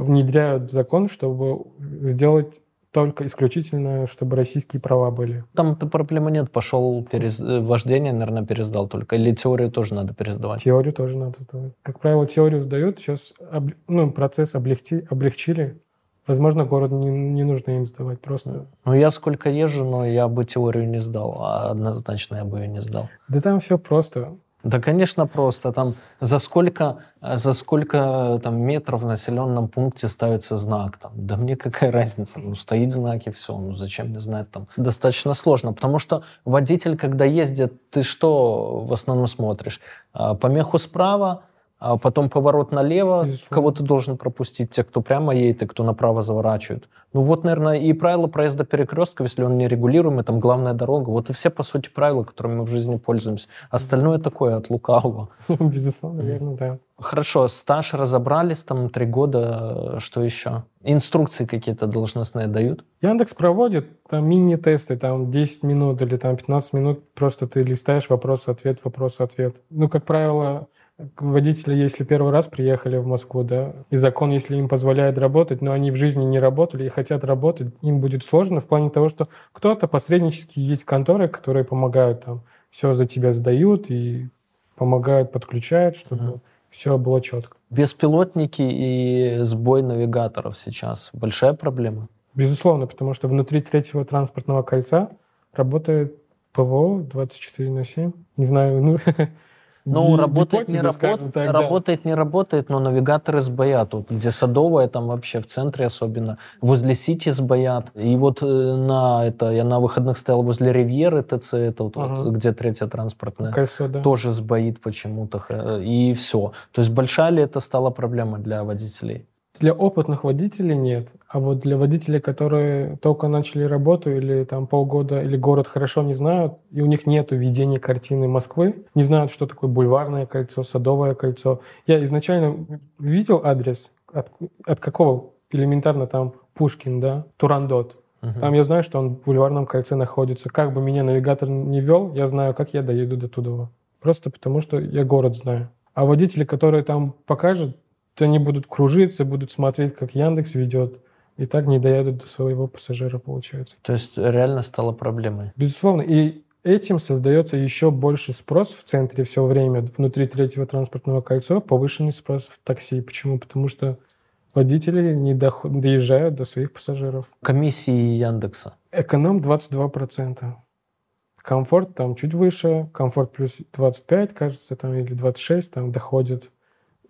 внедряют закон, чтобы сделать только исключительно, чтобы российские права были. Там-то проблемы нет. Пошел перез... э, вождение, наверное, пересдал только. Или теорию тоже надо пересдавать. Теорию тоже надо сдавать. Как правило, теорию сдают, сейчас об- ну, процесс облегчи- облегчили. Возможно, город не, не нужно им сдавать, просто... Ну, я сколько езжу, но я бы теорию не сдал. А однозначно я бы ее не сдал. Да там все просто. Да, конечно, просто. Там за сколько, за сколько там, метров в населенном пункте ставится знак? Там? Да мне какая разница? Ну, стоит знак и все. Ну, зачем мне знать там? Достаточно сложно, потому что водитель, когда ездит, ты что в основном смотришь? А, Помеху справа, а потом поворот налево, Безусловно. кого ты должен пропустить, те, кто прямо едет и кто направо заворачивает. Ну вот, наверное, и правила проезда перекрестков, если он не регулируемый, там главная дорога. Вот и все, по сути, правила, которыми мы в жизни пользуемся. Остальное такое от лукавого. Безусловно, верно, да. Хорошо, стаж разобрались, там три года, что еще? Инструкции какие-то должностные дают? Яндекс проводит там мини-тесты, там 10 минут или там 15 минут, просто ты листаешь вопрос-ответ, вопрос-ответ. Ну, как правило, водители, если первый раз приехали в Москву, да, и закон, если им позволяет работать, но они в жизни не работали и хотят работать, им будет сложно в плане того, что кто-то посреднически есть конторы, которые помогают там, все за тебя сдают и помогают, подключают, чтобы Мгм. все было четко. Беспилотники и сбой навигаторов сейчас большая проблема? Безусловно, потому что внутри третьего транспортного кольца работает ПВО 24 на 7. Не знаю, ну... Ну, работает, не, работает, так, да. работает, не работает, но навигаторы сбоят. Вот где Садовая, там вообще в центре особенно, возле Сити сбоят. И вот э, на это, я на выходных стоял возле Ривьеры ТЦ, это вот, вот Ага. где третья транспортная, Кольцо, да. тоже сбоит почему-то. э, И все. То есть большая ли это стала проблема для водителей? Для опытных водителей нет. А вот для водителей, которые только начали работу или там полгода, или город хорошо не знают, и у них нет видения картины Москвы, не знают, что такое бульварное кольцо, садовое кольцо. Я изначально видел адрес, от, от какого элементарно там Пушкин, да, Турандот. Мгм. Там я знаю, что он в бульварном кольце находится. Как бы меня навигатор не вел, я знаю, как я доеду до туда. Просто потому, что я город знаю. А водители, которые там покажут, они будут кружиться, будут смотреть, как Яндекс ведет, и так не доедут до своего пассажира, получается. То есть реально стало проблемой. Безусловно. И этим создается еще больше спрос в центре все время, внутри третьего транспортного кольца, повышенный спрос в такси. Почему? Потому что водители не доход- доезжают до своих пассажиров. Комиссии Яндекса. Эконом 22%. Комфорт там чуть выше, комфорт плюс 25, кажется, там, или 26 там доходит.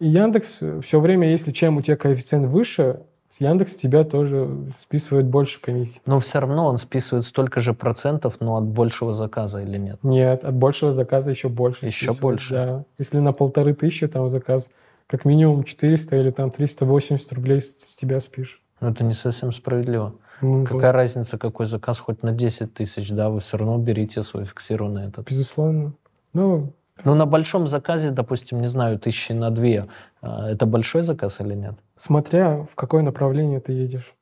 И Яндекс все время, если чем у тебя коэффициент выше, с Яндекс тебя тоже списывает больше комиссий. Но все равно он списывает столько же процентов, но от большего заказа или нет? Нет, от большего заказа еще больше. Еще больше? Да. Если на полторы тысячи там заказ, как минимум 400 или там 380 рублей с, с тебя спишут. Ну, это не совсем справедливо. Ну, Какая вот, разница, какой заказ, хоть на 10 тысяч, да, вы все равно берите свой фиксированный этот. Безусловно. Ну, Ну, на большом заказе, допустим, не знаю, тысячи на две, а, это большой заказ или нет? Смотря в какое направление ты едешь.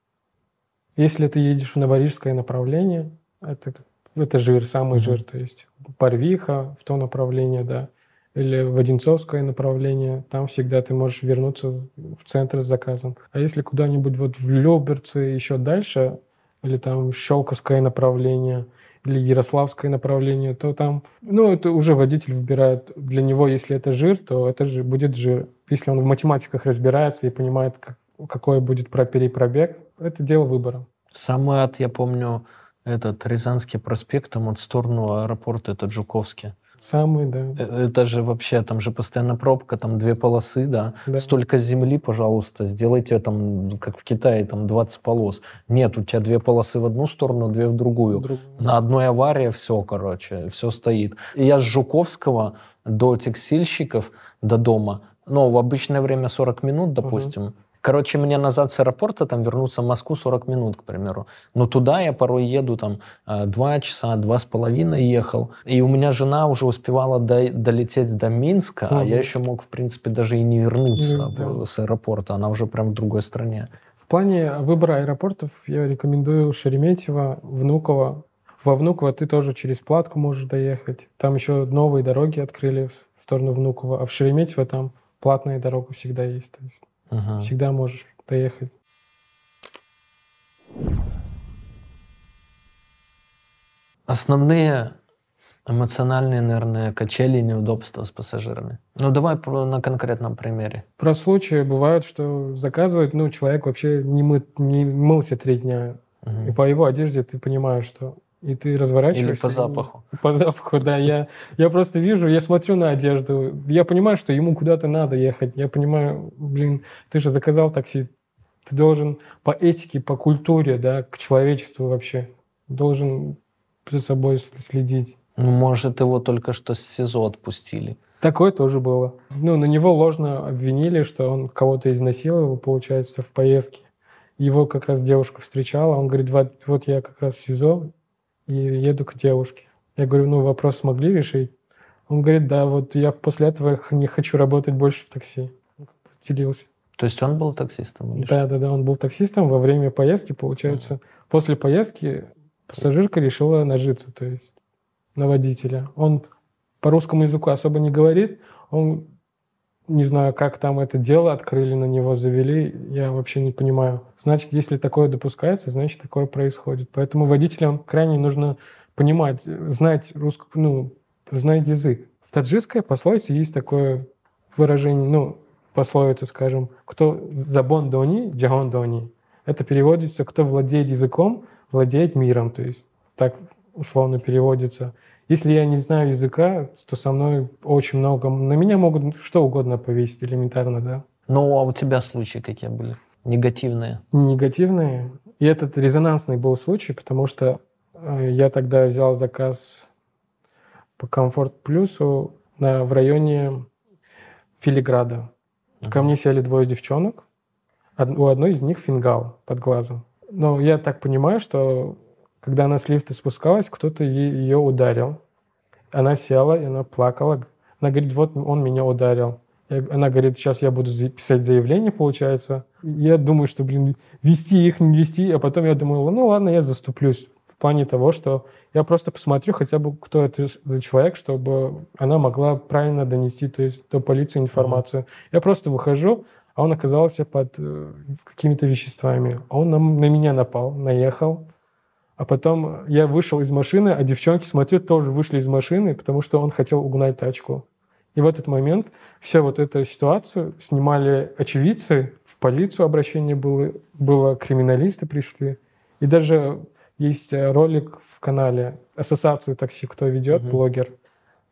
Если ты едешь в новорижское направление, это, это жир, самый Мгм. жир, то есть Парвиха в то направление, да, или в Одинцовское направление, там всегда ты можешь вернуться в центр с заказом. А если куда-нибудь вот в Люберцы, еще дальше, или там Щелковское направление, или Ярославское направление, то там, ну, это уже водитель выбирает. Для него, если это жир, то это же будет жир. Если он в математиках разбирается и понимает, как, какой будет пробег, это дело выбора. Самый ад, я помню, этот Рязанский проспект, там от сторону аэропорта, это Жуковский. Самый, да. Э, это же вообще, там же постоянно пробка, там две полосы, да. да. Столько земли, пожалуйста, сделайте там, как в Китае, там 20 полос. Нет, у тебя две полосы в одну сторону, две в другую. Друг... На одной аварии все, короче, все стоит. И я с Жуковского до текстильщиков, до дома, ну, в обычное время 40 минут, допустим, угу Короче, мне назад с аэропорта там вернуться в Москву 40 минут, к примеру. Но туда я порой еду там 2 э, часа, два с половиной ехал. И у меня жена уже успевала до, долететь до Минска, mm-hmm. а я еще мог, в принципе, даже и не вернуться mm-hmm. с аэропорта. Она уже прям в другой стране. В плане выбора аэропортов я рекомендую Шереметьево, Внуково. Во Внуково ты тоже через Платку можешь доехать. Там еще новые дороги открыли в сторону Внуково, а в Шереметьево там платная дорога всегда есть. То есть Угу. Всегда можешь доехать. Основные эмоциональные, наверное, качели и неудобства с пассажирами. Ну, давай про, на конкретном примере. Про случаи бывают, что заказывают, ну, человек вообще не, мы, не мылся три дня. Угу. И по его одежде ты понимаешь, что и ты разворачиваешься. Или по запаху. И, по запаху, да. Я, я просто вижу, я смотрю на одежду, я понимаю, что ему куда-то надо ехать. Я понимаю, блин, ты же заказал такси, ты должен по этике, по культуре, да, к человечеству вообще, должен за собой следить. Ну, может, его только что с СИЗО отпустили. Такое тоже было. Ну, на него ложно обвинили, что он кого-то изнасиловал, получается, в поездке. Его как раз девушка встречала, он говорит, вот, вот я как раз в СИЗО, и еду к девушке. Я говорю, ну, вопрос смогли решить? Он говорит, да, вот я после этого не хочу работать больше в такси. Делился. То есть он был таксистом? Или да, что? да, да, он был таксистом во время поездки, получается. Mm. После поездки пассажирка решила нажиться, то есть на водителя. Он по русскому языку особо не говорит, он не знаю, как там это дело открыли, на него завели, я вообще не понимаю. Значит, если такое допускается, значит, такое происходит. Поэтому водителям крайне нужно понимать, знать русский, ну, знать язык. В таджикской пословице есть такое выражение, ну, пословица, скажем, кто забон дони, джагон дони. Это переводится, кто владеет языком, владеет миром. То есть так условно переводится. Если я не знаю языка, то со мной очень много... На меня могут что угодно повесить элементарно, да. Ну, а у тебя случаи какие были? Негативные? Негативные. И этот резонансный был случай, потому что э, я тогда взял заказ по Комфорт Плюсу на, в районе Филиграда. Uh-huh. Ко мне сели двое девчонок. Од, у одной из них фингал под глазом. Но я так понимаю, что когда она с лифта спускалась, кто-то ее ударил. Она села, и она плакала. Она говорит, вот он меня ударил. Она говорит, сейчас я буду писать заявление, получается. Я думаю, что, блин, вести их, не вести. А потом я думаю, ну ладно, я заступлюсь. В плане того, что я просто посмотрю хотя бы, кто это за человек, чтобы она могла правильно донести, то есть до полиции информацию. Mm-hmm. Я просто выхожу, а он оказался под э, какими-то веществами. А он на, на меня напал, наехал. А потом я вышел из машины, а девчонки, смотрю, тоже вышли из машины, потому что он хотел угнать тачку. И в этот момент всю вот эту ситуацию снимали очевидцы, в полицию обращение было, было криминалисты пришли. И даже есть э, ролик в канале Ассоциацию такси, кто ведет, mm-hmm. блогер.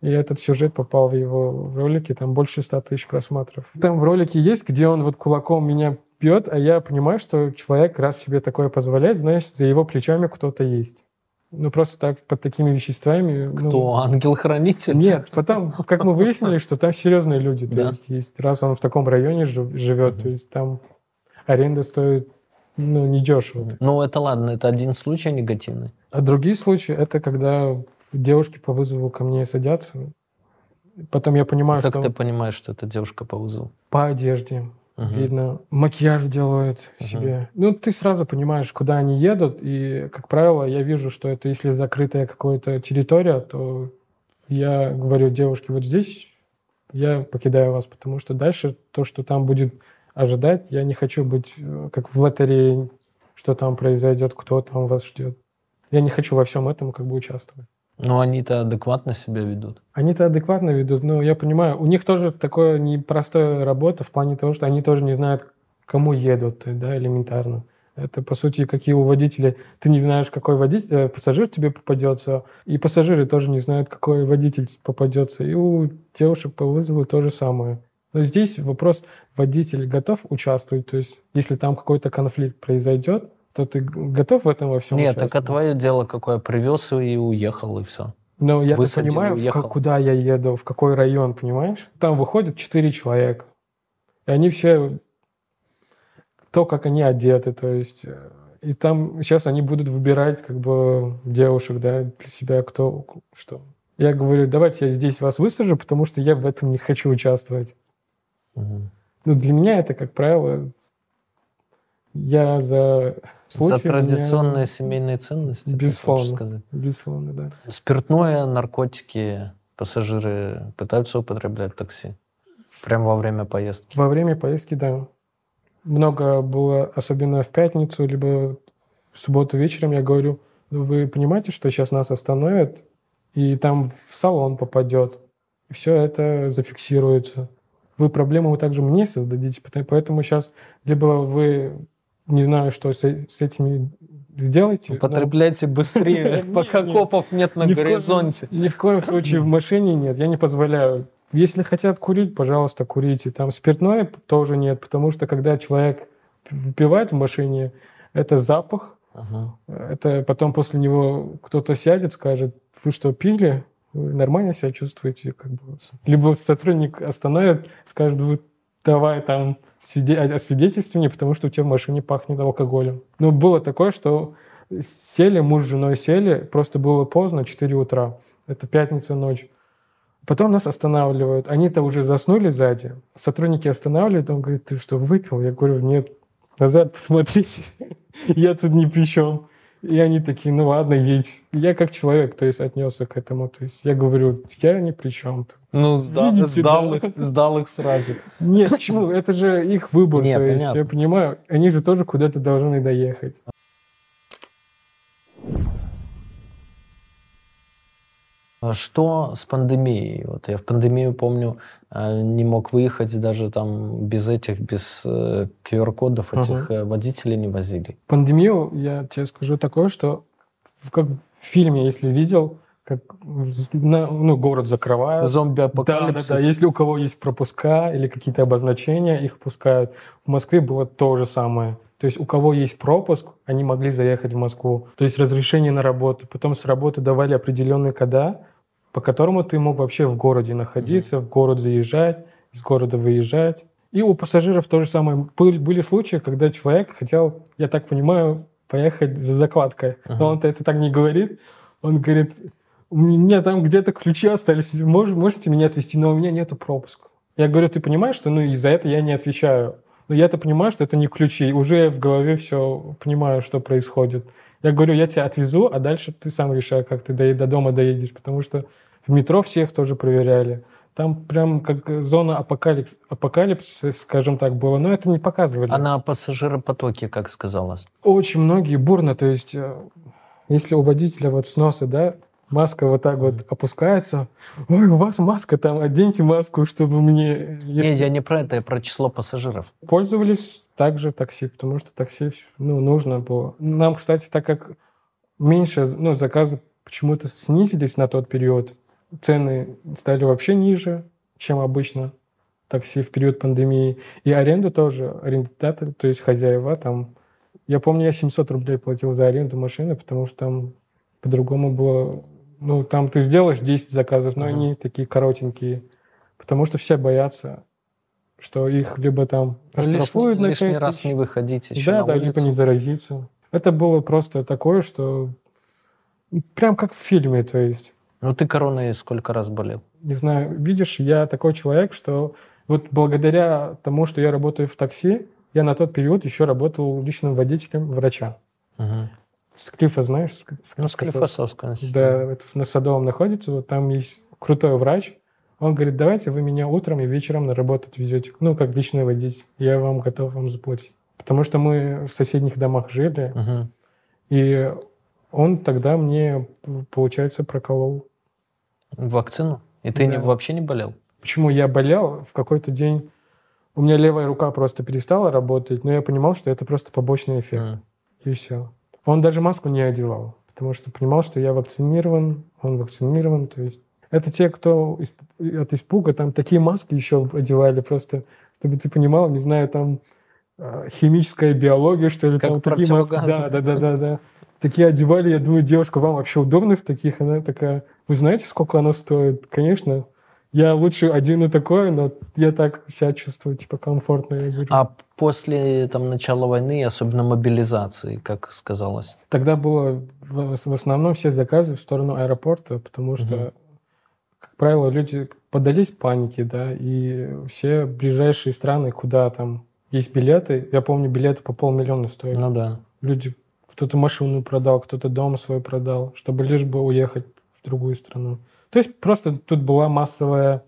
И этот сюжет попал в его ролики, там больше 100 тысяч просмотров. Там в ролике есть, где он вот кулаком меня пьет, а я понимаю, что человек, раз себе такое позволяет, знаешь, за его плечами кто-то есть. Ну, просто так, под такими веществами... Кто? Ну, Ангел-хранитель? Нет, потом, как мы выяснили, что там серьезные люди, то да. есть, есть, раз он в таком районе живет, mm то есть там аренда стоит ну, недешево. Ну, это ладно, это один случай негативный. А другие случаи, это когда девушки по вызову ко мне садятся, потом я понимаю, а что... Как ты понимаешь, что это девушка по вызову? По одежде. Угу. Видно, макияж делают угу. себе. Ну, ты сразу понимаешь, куда они едут. И, как правило, я вижу, что это если закрытая какая-то территория, то я говорю девушке, вот здесь я покидаю вас, потому что дальше то, что там будет ожидать, я не хочу быть э, как в лотерее. что там произойдет, кто там вас ждет. Я не хочу во всем этом как бы участвовать. Но они-то адекватно себя ведут. Они-то адекватно ведут, но я понимаю, у них тоже такое непростая работа в плане того, что они тоже не знают, кому едут, да, элементарно. Это, по сути, какие у водителей. Ты не знаешь, какой водитель, э, пассажир тебе попадется, и пассажиры тоже не знают, какой водитель попадется. И у девушек по вызову то же самое. Но здесь вопрос, водитель готов участвовать, то есть если там какой-то конфликт произойдет, то ты готов в этом во всем Нет, участвовать? так а твое дело какое? Привез и уехал, и все. Но я понимаю, уехал. как- куда я еду, в какой район, понимаешь? Там выходят четыре человека. И они все... То, как они одеты, то есть... э, И там сейчас они будут выбирать как бы девушек, да, для себя кто что. Я говорю, давайте я здесь вас высажу, потому что я в этом не хочу участвовать. Мгм. Ну, для меня это, как правило, я за случай... За меня- традиционные семейные ценности, Безусловно. сказать. Безусловно, да. Спиртное, наркотики пассажиры пытаются употреблять в такси? Прям во время поездки? Во время поездки, да. Много было, особенно в пятницу, либо в субботу вечером, я говорю, «Ну, вы понимаете, что сейчас нас остановят, и там в салон попадет, и все это зафиксируется. Вы проблему также мне создадите, поэтому сейчас либо вы, не знаю, что с, с этими сделаете. но Употребляйте быстрее, Нет, пока копов нет на горизонте. Ни в коем случае в машине нет, я не позволяю. Если хотят курить, пожалуйста, курите. Там спиртное тоже нет, потому что когда человек выпивает в машине, это запах, Ага. это потом после него кто-то сядет, скажет, вы что, пили? Вы нормально себя чувствуете? Как бы. Либо сотрудник остановит, скажет, вы давай там свиде- освидетельствование, потому что у тебя в машине пахнет алкоголем. Но было такое, что сели, муж с женой сели, просто было поздно, 4 утра. Это пятница ночь. Потом нас останавливают. Они-то уже заснули сзади. Сотрудники останавливают, он говорит, ты что, выпил? Я говорю, нет, назад посмотрите. Я тут ни при чем. И они такие, ну ладно, едь. Я как человек, то есть, отнесся к этому. То есть, я говорю, я ни при чем. Ну, сда- Видите, сдал, да? их, сдал их сразу. Нет, почему? Это же их выбор. Не, то есть, понятно. я понимаю, они же тоже куда-то должны доехать. Что с пандемией? Вот я в пандемию помню, э, не мог выехать даже там без этих, без э, QR-кодов этих э, водителей не возили. Пандемию, я тебе скажу такое, что как в фильме, если видел, как на- ну, город закрывают. Да, да, Зомби-апокалипсис. да. Если у кого есть пропуска или какие-то обозначения, их пускают. В Москве было то же самое. То есть у кого есть пропуск, они могли заехать в Москву. То есть разрешение на работу. Потом с работы давали определенные кода, по которому ты мог вообще в городе находиться, в город заезжать, из города выезжать. И у пассажиров то же самое. Были, были случаи, когда человек хотел, я так понимаю, поехать за закладкой. Ага. Но он-то это так не говорит. Он говорит, у меня там где-то ключи остались, Мож- можете меня отвезти, но у меня нету пропуска. Я говорю, ты понимаешь, что ну и за это я не отвечаю. Но я-то понимаю, что это не ключи. Уже в голове все понимаю, что происходит. Я говорю, я тебя отвезу, а дальше ты сам решай, как ты до, до дома доедешь. Потому что в метро всех тоже проверяли. Там прям как зона апокалипс, апокалипсиса, скажем так, было. Но это не показывали. А на пассажиропотоке, как сказалось? Очень многие бурно, то есть э, если у водителя вот с носа, да, маска вот так вот опускается, ой, у вас маска там, оденьте маску, чтобы мне... Если Не, я не про это, я про число пассажиров. Пользовались также такси, потому что такси ну, нужно было. Нам, кстати, так как меньше ну, заказы почему-то снизились на тот период, цены стали вообще ниже, чем обычно такси в период пандемии. И аренду тоже, арендатор, то есть хозяева там... Я помню, я 700 рублей платил за аренду машины, потому что там по-другому было... Ну, там ты сделаешь 10 заказов, но Ага. они такие коротенькие. Потому что все боятся, что их либо там Ну, лишний- оштрафуют на лишний 5 раз не выходить еще Да, на да, улицу. либо не заразиться. Это было просто такое, что прям как в фильме, то есть. Ну ты короной сколько раз болел? Не знаю, видишь, я такой человек, что вот благодаря тому, что я работаю в такси, я на тот период еще работал личным водителем врача. Мгм. Склифа, знаешь? Ск- Ну, Склифа? Склифосовская. Да, это на Садовом находится, вот там есть крутой врач. Он говорит, давайте вы меня утром и вечером на работу отвезете. Ну, как личный водитель. Я вам готов вам заплатить. Потому что мы в соседних домах жили, Мгм. и он тогда мне, получается, проколол. Вакцину? И ты не, Да. вообще не болел? Почему я болел в какой-то день? У меня левая рука просто перестала работать, но я понимал, что это просто побочный эффект. М. И все. Он даже маску не одевал, потому что понимал, что я вакцинирован, он вакцинирован. То есть это те, кто от испуга там такие маски еще одевали просто, чтобы ты понимал, не знаю, там э, химическая биология, что ли, Как там такие маски. Да, да, да, да, да. Такие одевали, я думаю, девушка, вам вообще удобно в таких? Она такая, вы знаете, сколько оно стоит? Конечно. Я лучше одену такое, но я так себя чувствую, типа, комфортно. Я говорю. А после там, начала войны, особенно мобилизации, как сказалось? Тогда было в, в основном все заказы в сторону аэропорта, потому что, Мгм. как правило, люди поддались панике, да, и все ближайшие страны, куда там есть билеты, я помню, билеты по полмиллиона стоили. Ну да. Люди, кто-то машину продал, кто-то дом свой продал, чтобы лишь бы уехать в другую страну. То есть просто тут была массовая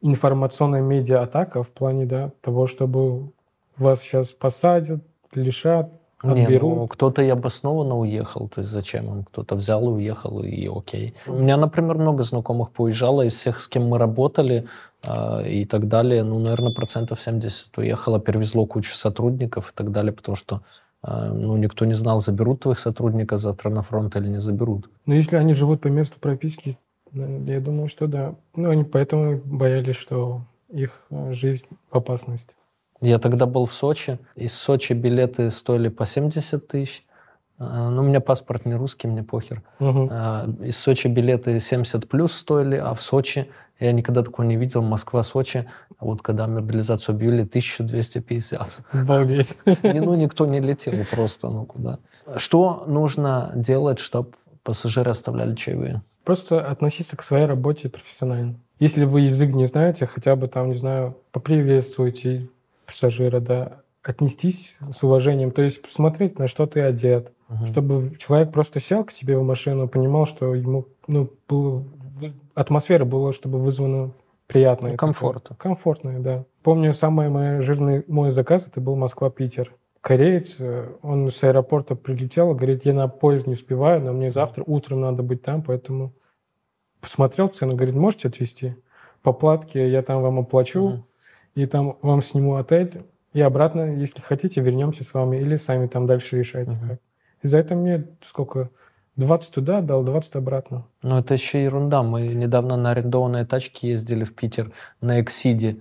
информационная медиа-атака в плане, да, того, чтобы вас сейчас посадят, лишат, Не, отберут. ну, кто-то и обоснованно уехал, то есть зачем он? Кто-то взял и уехал, и окей. У меня, например, много знакомых поуезжало, из всех, с кем мы работали а, и так далее, ну, наверное, процентов 70 уехало, перевезло кучу сотрудников и так далее, потому что ну, никто не знал, заберут твоих сотрудников завтра на фронт или не заберут. Но если они живут по месту прописки, я думаю, что да. Ну, они поэтому боялись, что их э, жизнь в опасности. Я тогда был в Сочи. Из Сочи билеты стоили по 70 тысяч. А, Ну, у меня паспорт не русский, мне похер. А, Из Сочи билеты 70 плюс стоили, а в Сочи, я никогда такого не видел, Москва-Сочи, вот когда мобилизацию объявили, 1250. Обалдеть. Ну, никто не летел просто, ну куда. Что нужно делать, чтобы пассажиры оставляли чаевые? Просто относиться к своей работе профессионально. Если вы язык не знаете, хотя бы там, не знаю, поприветствуйте пассажира, да, отнестись с уважением, то есть посмотреть, на что ты одет, Мгм. чтобы человек просто сел к тебе в машину, понимал, что ему, ну, было, атмосфера была, чтобы вызвана приятная. Комфорт. такая. Комфортная, да. Помню, самый мой жирный мой заказ, это был Москва-Питер. Кореец, э, он с аэропорта прилетел, говорит, я на поезд не успеваю, но мне завтра утром надо быть там, поэтому посмотрел цену, говорит, можете отвезти? По платке я там вам оплачу, Мгм. и там вам сниму отель, и обратно, если хотите, вернемся с вами, или сами там дальше решайте как. И за это мне сколько? 20 туда дал, 20 обратно. Ну, это еще ерунда. Мы недавно на арендованной тачке ездили в Питер на Эксиде.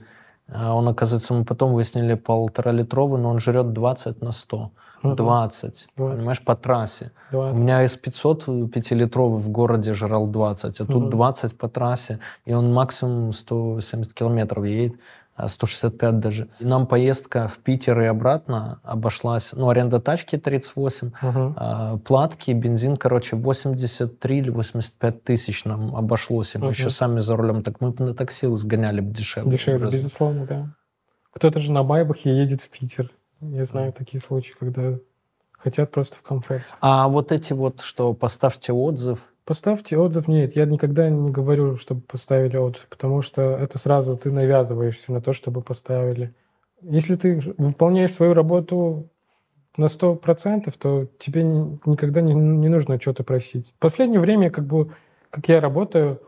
А Он, оказывается, мы потом выяснили полтора литровый, но он жрет 20 на 100. Мгм. 20. 20. Понимаешь, по трассе. У 20. меня S500 5-литровый в городе жрал 20, а тут Мгм. 20 по трассе, и он максимум 170 километров едет, 165 даже. И нам поездка в Питер и обратно обошлась, ну, аренда тачки 38, Мгм. а, платки, бензин, короче, 83 или 85 тысяч нам обошлось, и мы Мгм. еще сами за рулем, так мы бы на такси сгоняли бы дешевле. Дешевле, образно. безусловно, да. Кто-то же на Майбахе едет в Питер. Я знаю такие случаи, когда хотят просто в комфорте. А вот эти вот, что поставьте отзыв, Поставьте отзыв. Нет, я никогда не говорю, чтобы поставили отзыв, потому что это сразу ты навязываешься на то, чтобы поставили. Если ты выполняешь свою работу на 100%, то тебе ни- никогда не, не нужно что-то просить. В последнее время, как бы, как я работаю,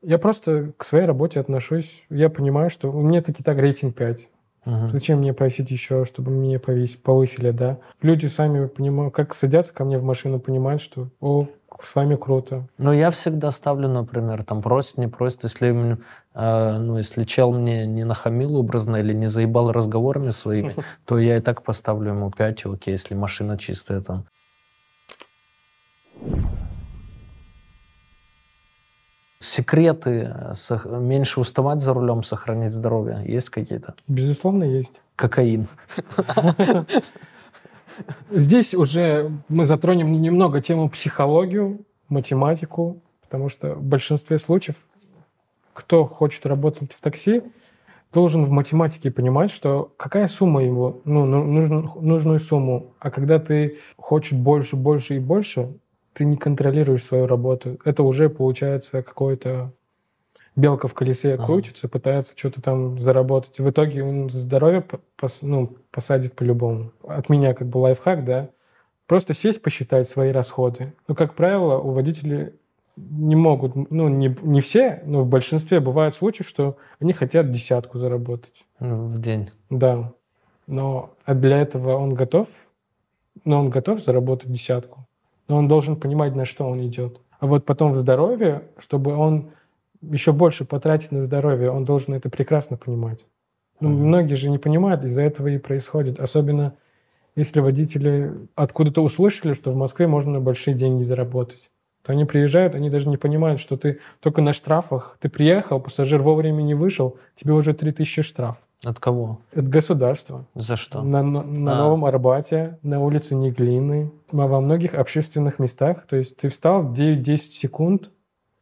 я просто к своей работе отношусь. Я понимаю, что у меня таки так рейтинг 5. Мгм. Зачем мне просить еще, чтобы меня повесить, повысили, да? Люди сами понимают, как садятся ко мне в машину, понимают, что о, с вами круто. Ну, я всегда ставлю, например, там просит, не просит, если, э, ну, если чел мне не нахамил образно или не заебал разговорами своими, то я и так поставлю ему 5, окей, если машина чистая там. Секреты, э, меньше уставать за рулем, сохранить здоровье, есть какие-то? Безусловно, есть. Кокаин. Здесь уже мы затронем немного тему психологию, математику, потому что в большинстве случаев, кто хочет работать в такси, должен в математике понимать, что какая сумма его, ну, ну, нужен, нужную сумму. А когда ты хочешь больше, больше и больше, ты не контролируешь свою работу. Это уже получается какое-то белка в колесе Ага. крутится, пытается что-то там заработать. В итоге он здоровье по- пос- ну, посадит по-любому. От меня как бы лайфхак, да. Просто сесть, посчитать свои расходы. Ну, как правило, у водителей не могут, ну, не, не все, но в большинстве бывают случаи, что они хотят десятку заработать. Ну, В день. Да. Но а для этого он готов, но он готов заработать десятку. Но он должен понимать, на что он идет. А вот потом в здоровье, чтобы он еще больше потратить на здоровье, он должен это прекрасно понимать. Ну, многие же не понимают, из-за этого и происходит. Особенно если водители откуда-то услышали, что в Москве можно большие деньги заработать то они приезжают, они даже не понимают, что ты только на штрафах, ты приехал, пассажир вовремя не вышел, тебе уже 3000 штраф. От кого? Это государство. За что? На, на- на А. Новом Арбате, на улице Неглины, во многих общественных местах. То есть ты встал в 9-10 секунд,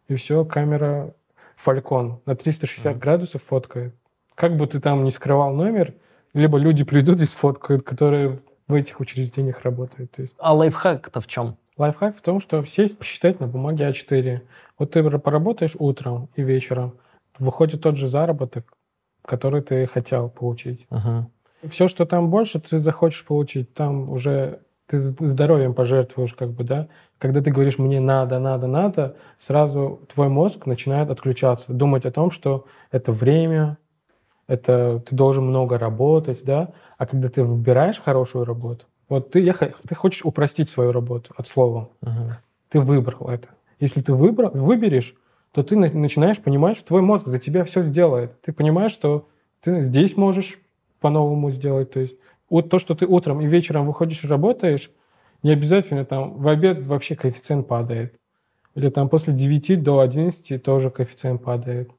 и все, камера Фалькон на 360 Мгм. градусов фоткает. Как бы ты там не скрывал номер, либо люди придут и сфоткают, которые в этих учреждениях работают. То есть А лайфхак-то в чем? лайфхак в том, что сесть, посчитать на бумаге А4. Вот ты поработаешь утром и вечером, выходит тот же заработок, который ты хотел получить. Все, что там больше, ты захочешь получить, там уже ты здоровьем пожертвуешь, как бы, да. Когда ты говоришь «мне надо, надо, надо», сразу твой мозг начинает отключаться, думать о том, что это время, это ты должен много работать, да. А когда ты выбираешь хорошую работу, вот ты, я, ты хочешь упростить свою работу от слова, Мгм. ты выбрал это. Если ты выбрал, выберешь, то ты на- начинаешь понимать, что твой мозг за тебя все сделает. Ты понимаешь, что ты здесь можешь по-новому сделать. То есть вот то, что ты утром и вечером выходишь и работаешь, не обязательно там в обед вообще коэффициент падает. Или там после 9 до 11 тоже коэффициент падает.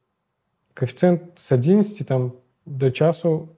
Коэффициент с 11 там, до часу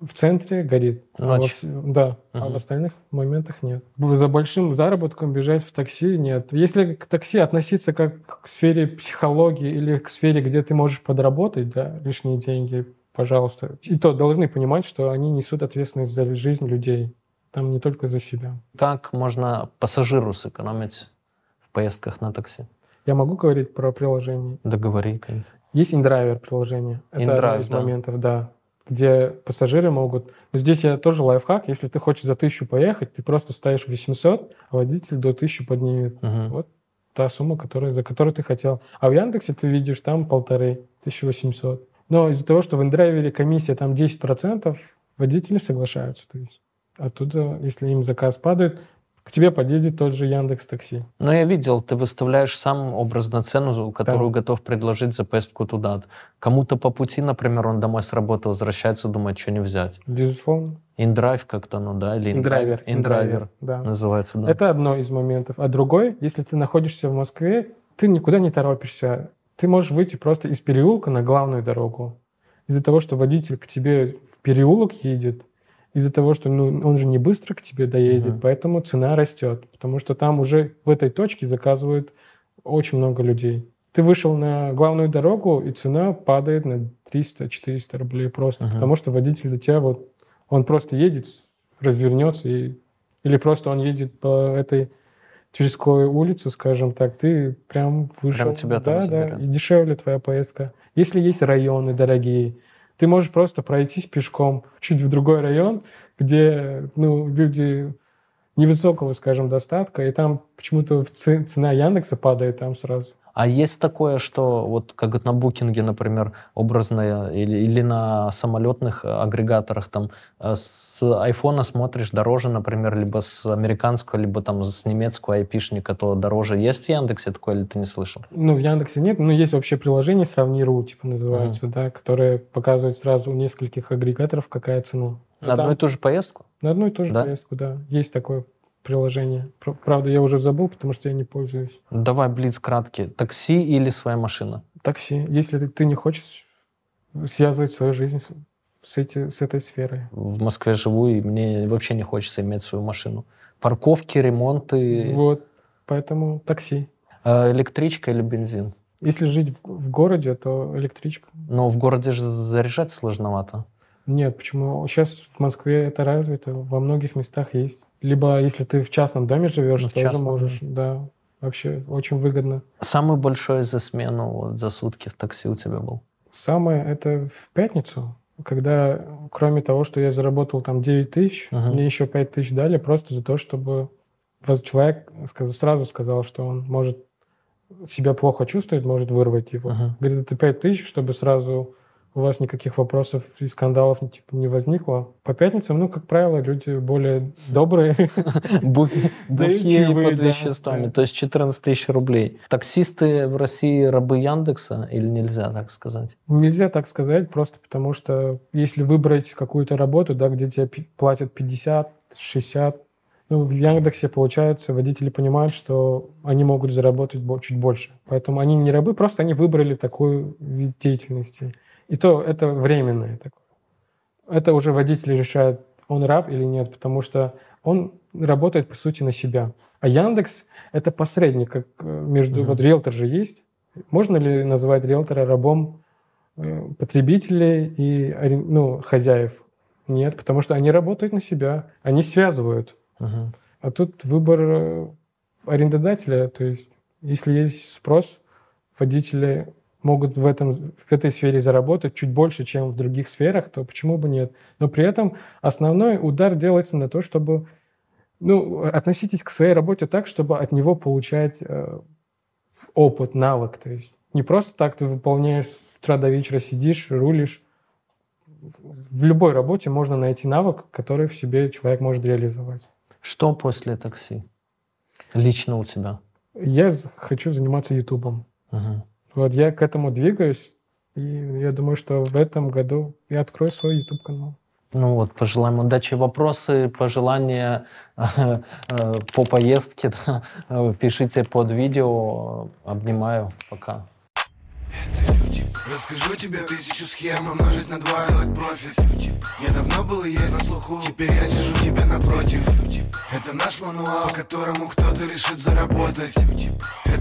в центре горит. А во Ночь. да, а Мгм. в остальных моментах нет. За большим заработком бежать в такси нет. Если к такси относиться как к сфере психологии или к сфере, где ты можешь подработать, да, лишние деньги, пожалуйста. И то должны понимать, что они несут ответственность за жизнь людей. Там не только за себя. Как можно пассажиру сэкономить в поездках на такси? Я могу говорить про приложение? Договори, конечно. Есть InDriver приложение. Это InDrive, одно из да. моментов, да. Где пассажиры могут... Но здесь я тоже лайфхак. Если ты хочешь за тысячу поехать, ты просто ставишь 800, а водитель до 1000 поднимет. Мгм. Вот та сумма, которая, за которую ты хотел. А в Яндексе ты видишь там полторы, 1800. Но из-за того, что в InDriver комиссия там 10%, водители соглашаются. То есть оттуда, если им заказ падает, к тебе подъедет тот же Яндекс Такси. Ну, я видел, ты выставляешь сам образно цену, которую Да. готов предложить за поездку туда. Кому-то по пути, например, он домой с работы возвращается, думает, что не взять. Безусловно. inDrive как-то, ну да, или InDriver. InDriver Да. называется, да. Это одно из моментов. А другой, если ты находишься в Москве, ты никуда не торопишься. Ты можешь выйти просто из переулка на главную дорогу. Из-за того, что водитель к тебе в переулок едет, из-за того, что ну, он же не быстро к тебе доедет, Мгм. поэтому цена растет. Потому что там уже в этой точке заказывают очень много людей. Ты вышел на главную дорогу, и цена падает на 300-400 рублей просто. Мгм. Потому что водитель до тебя вот... Он просто едет, развернется и или просто он едет по этой Тверской улице, скажем так, ты прям вышел. тебя там да, да, заберет. и дешевле твоя поездка. Если есть районы дорогие, ты можешь просто пройтись пешком чуть в другой район, где ну, люди невысокого, скажем, достатка, и там почему-то цена Яндекса падает там сразу. А есть такое, что вот как на букинге, например, образное, или, или на самолетных э, агрегаторах, там э, с айфона смотришь дороже, например, либо с американского, либо там с немецкого айпишника, то дороже. Есть в Яндексе такое, или ты не слышал? Ну, в Яндексе нет, но есть вообще приложение «Сравни.ру», типа называется, да, которое показывает сразу у нескольких агрегаторов, какая цена. На одну и ту же поездку? На одну и ту же Да? поездку, да. Есть такое приложение. Пр- Правда, я уже забыл, потому что я не пользуюсь. Давай, блиц, краткий. Такси или своя машина? Такси. Если ты, ты не хочешь связывать свою жизнь с, с, эти, с этой сферой. В Москве живу, и мне вообще не хочется иметь свою машину. Парковки, ремонты, Вот. Поэтому такси. э, электричка или бензин? Если жить в, в городе, то электричка. Но в городе же заряжать сложновато. Нет, почему? Сейчас в Москве это развито, во многих местах есть. Либо если ты в частном доме живешь, Ну, тоже можешь, да. Вообще очень выгодно. Самый большой за смену, вот, за сутки в такси у тебя был? Самое это в пятницу, когда кроме того, что я заработал там 9 тысяч, uh-huh. мне еще 5 тысяч дали просто за то, чтобы человек сразу сказал, что он может себя плохо чувствует, может вырвать его. Uh-huh. Говорит, это 5 тысяч, чтобы сразу у вас никаких вопросов и скандалов типа, не возникло. По пятницам, ну, как правило, люди более добрые. Бухие под веществами. То есть 14 тысяч рублей. Таксисты в России рабы Яндекса или нельзя так сказать? Нельзя так сказать, просто потому что если выбрать какую-то работу, да, где тебе платят 50, 60, ну, в Яндексе, получается, водители понимают, что они могут заработать чуть больше. Поэтому они не рабы, просто они выбрали такой вид деятельности. И то это временное такое. Это уже водитель решает, он раб или нет, потому что он работает, по сути, на себя. А Яндекс — это посредник как э, между... Mm-hmm. Вот риэлтор же есть. Можно ли называть риэлтора рабом э, потребителей и ну, хозяев? Нет, потому что они работают на себя, они связывают. Uh-huh. А тут выбор э, арендодателя, то есть если есть спрос, водители могут в, этом, в этой сфере заработать чуть больше, чем в других сферах, то почему бы нет? Но при этом основной удар делается на то, чтобы ну, относитесь к своей работе так, чтобы от него получать э, опыт, навык. То есть не просто так ты выполняешь с утра до вечера сидишь, рулишь. В любой работе можно найти навык, который в себе человек может реализовать. Что после такси? Лично у тебя? Я хочу заниматься Ютубом. Угу. Вот я к этому двигаюсь, и я думаю, что в этом году я открою свой YouTube канал. Ну вот, пожелаем удачи. Вопросы, пожелания э, по поездке да, пишите под видео. Обнимаю. Пока. Это люди. Расскажу тебе тысячу схем умножить на два, сделать профит. Я давно был и есть на слуху, теперь я сижу тебе напротив. Это наш мануал, которому кто-то решит заработать.